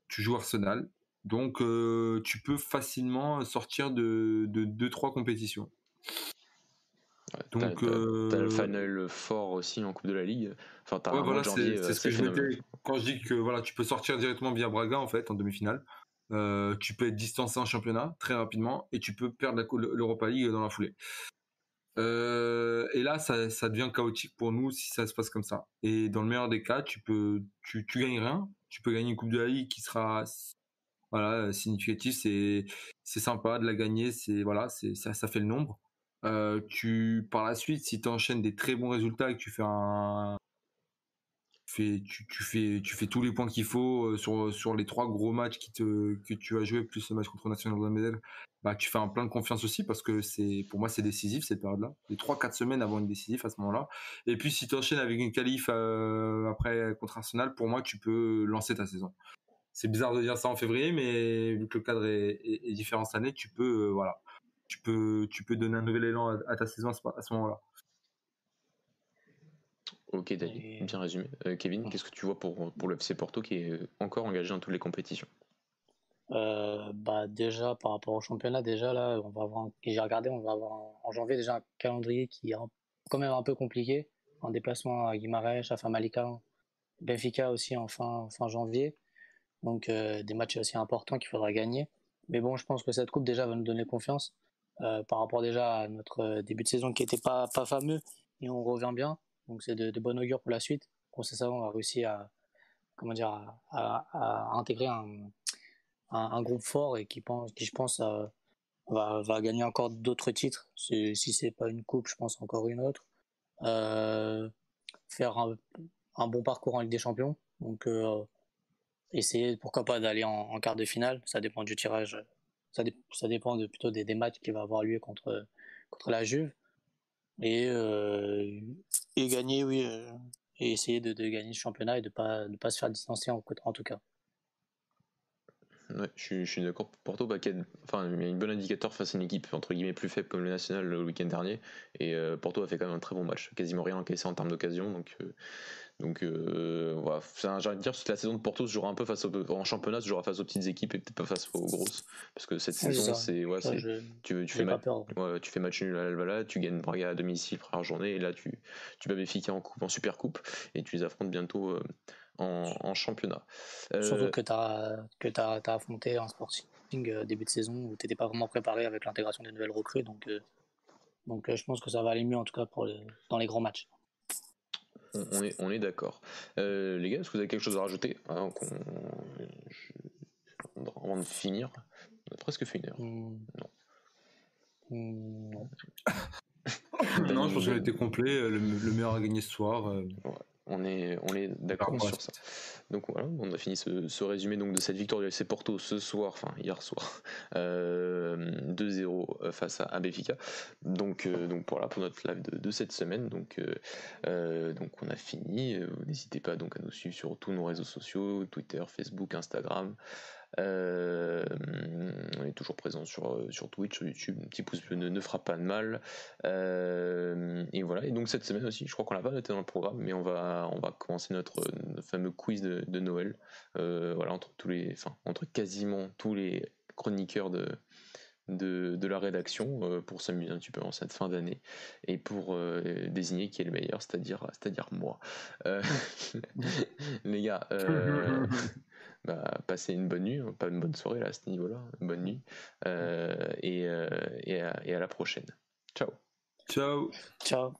tu joues Arsenal. Donc euh, tu peux facilement sortir de, de deux, trois compétitions. donc, t'as, le final fort aussi en Coupe de la Ligue. Enfin, ouais, voilà, c'est, ce que je mettais quand je dis que voilà, tu peux sortir directement via Braga en fait en demi-finale. Euh, tu peux être distancé en championnat très rapidement et tu peux perdre l'Europa League dans la foulée. Euh, et là, ça, ça, devient chaotique pour nous si ça se passe comme ça. Et dans le meilleur des cas, tu peux, tu, tu gagnes rien. Tu peux gagner une Coupe de la Ligue qui sera, voilà, significative. C'est, c'est sympa de la gagner. C'est, voilà, c'est, ça, fait le nombre. Tu, par la suite, si tu enchaînes des très bons résultats et que tu fais un, tu, tu, fais, tu fais tous les points qu'il faut sur, sur les trois gros matchs que tu as joué, plus le match contre National de Medel, bah, tu fais un plein de confiance aussi parce que c'est, pour moi, c'est décisif cette période-là. Les 3-4 semaines avant une décisive à ce moment-là. Et puis, si tu enchaînes avec une qualif après contre Arsenal, pour moi, tu peux lancer ta saison. C'est bizarre de dire ça en février, mais vu que le cadre est, est, différent cette année, tu peux, euh, voilà, tu peux, tu peux donner un nouvel élan à, à ta saison à ce moment-là. Ok, Dani, bien résumé. Euh, Kevin, qu'est-ce que tu vois pour, pour le FC Porto qui est encore engagé dans toutes les compétitions? Euh, bah déjà par rapport au championnat déjà là on va avoir j'ai regardé on va avoir en janvier déjà un calendrier qui est quand même un peu compliqué. En déplacement à Guimarães à Famalicão Benfica aussi en fin, fin janvier donc euh, des matchs aussi importants qu'il faudra gagner mais bon je pense que cette coupe déjà va nous donner confiance par rapport déjà à notre début de saison qui était pas pas fameux et on revient bien. Donc c'est de, de bon augure pour la suite. ça on a réussi à, comment dire, à, intégrer un, un, groupe fort et qui, pense, qui je pense, euh, va, va gagner encore d'autres titres. Si, si c'est pas une coupe, je pense encore une autre. Euh, faire un, bon parcours en Ligue des Champions. Donc euh, essayer, pourquoi pas, d'aller en, quart de finale. Ça dépend du tirage. Ça, ça dépend de, plutôt des, des matchs qui va avoir lieu contre, contre la Juve. Et, euh, et gagner, oui, euh, et essayer de, de, gagner le championnat et de pas de pas se faire distancer en, en tout cas. Ouais, je, suis, d'accord. Porto, bah, enfin, il y a une bonne indicateur face à une équipe entre guillemets plus faible comme le National le week-end dernier. Et euh, Porto a fait quand même un très bon match, quasiment rien encaissé en termes d'occasion. Donc, euh, donc euh, voilà. J'ai envie de dire que la saison de Porto se jouera un peu face au, en championnat, se jouera face aux petites équipes et peut-être pas face aux grosses. Parce que cette saison, c'est ouais, tu, tu, fais tu fais match nul à l'Alvala, tu gagnes Braga à domicile première journée et là tu, tu bats Béfica en coupe, en super coupe et tu les affrontes bientôt en, championnat. Surtout euh, que tu as, que as, as, affronté un Sporting euh, début de saison où tu n'étais pas vraiment préparé avec l'intégration des nouvelles recrues. Donc, euh, donc je pense que ça va aller mieux en tout cas pour dans les grands matchs. On, est, on est d'accord. les gars, est-ce que vous avez quelque chose à rajouter avant, de finir On a presque fini. Hmm. Non. Hmm, non. non, je pense que a été complet. Le, meilleur à gagner ce soir. On est, on est d'accord sur ça. Donc voilà, on a fini ce, résumé donc de cette victoire du FC Porto ce soir, enfin hier soir, 2-0 euh, euh, face à, Béfica. Donc, euh, donc voilà pour notre live de, cette semaine. Donc, donc on a fini. N'hésitez pas donc à nous suivre sur tous nos réseaux sociaux, Twitter, Facebook, Instagram. Euh, on est toujours présent sur, euh, sur Twitch, sur YouTube. Un petit pouce bleu ne, fera pas de mal. Euh, et voilà. Et donc cette semaine aussi, je crois qu'on l'a pas noté dans le programme, mais on va, on va commencer notre, fameux quiz de, Noël. voilà, entre tous les, enfin, entre quasiment tous les chroniqueurs de, de, la rédaction pour s'amuser un petit peu en cette fin d'année et pour désigner qui est le meilleur, c'est-à-dire c'est-à-dire moi. les gars, bah, passez une bonne nuit, hein, pas une bonne soirée là à ce niveau-là, une bonne nuit, euh, et, euh, et, à, et à la prochaine. Ciao. Ciao. Ciao.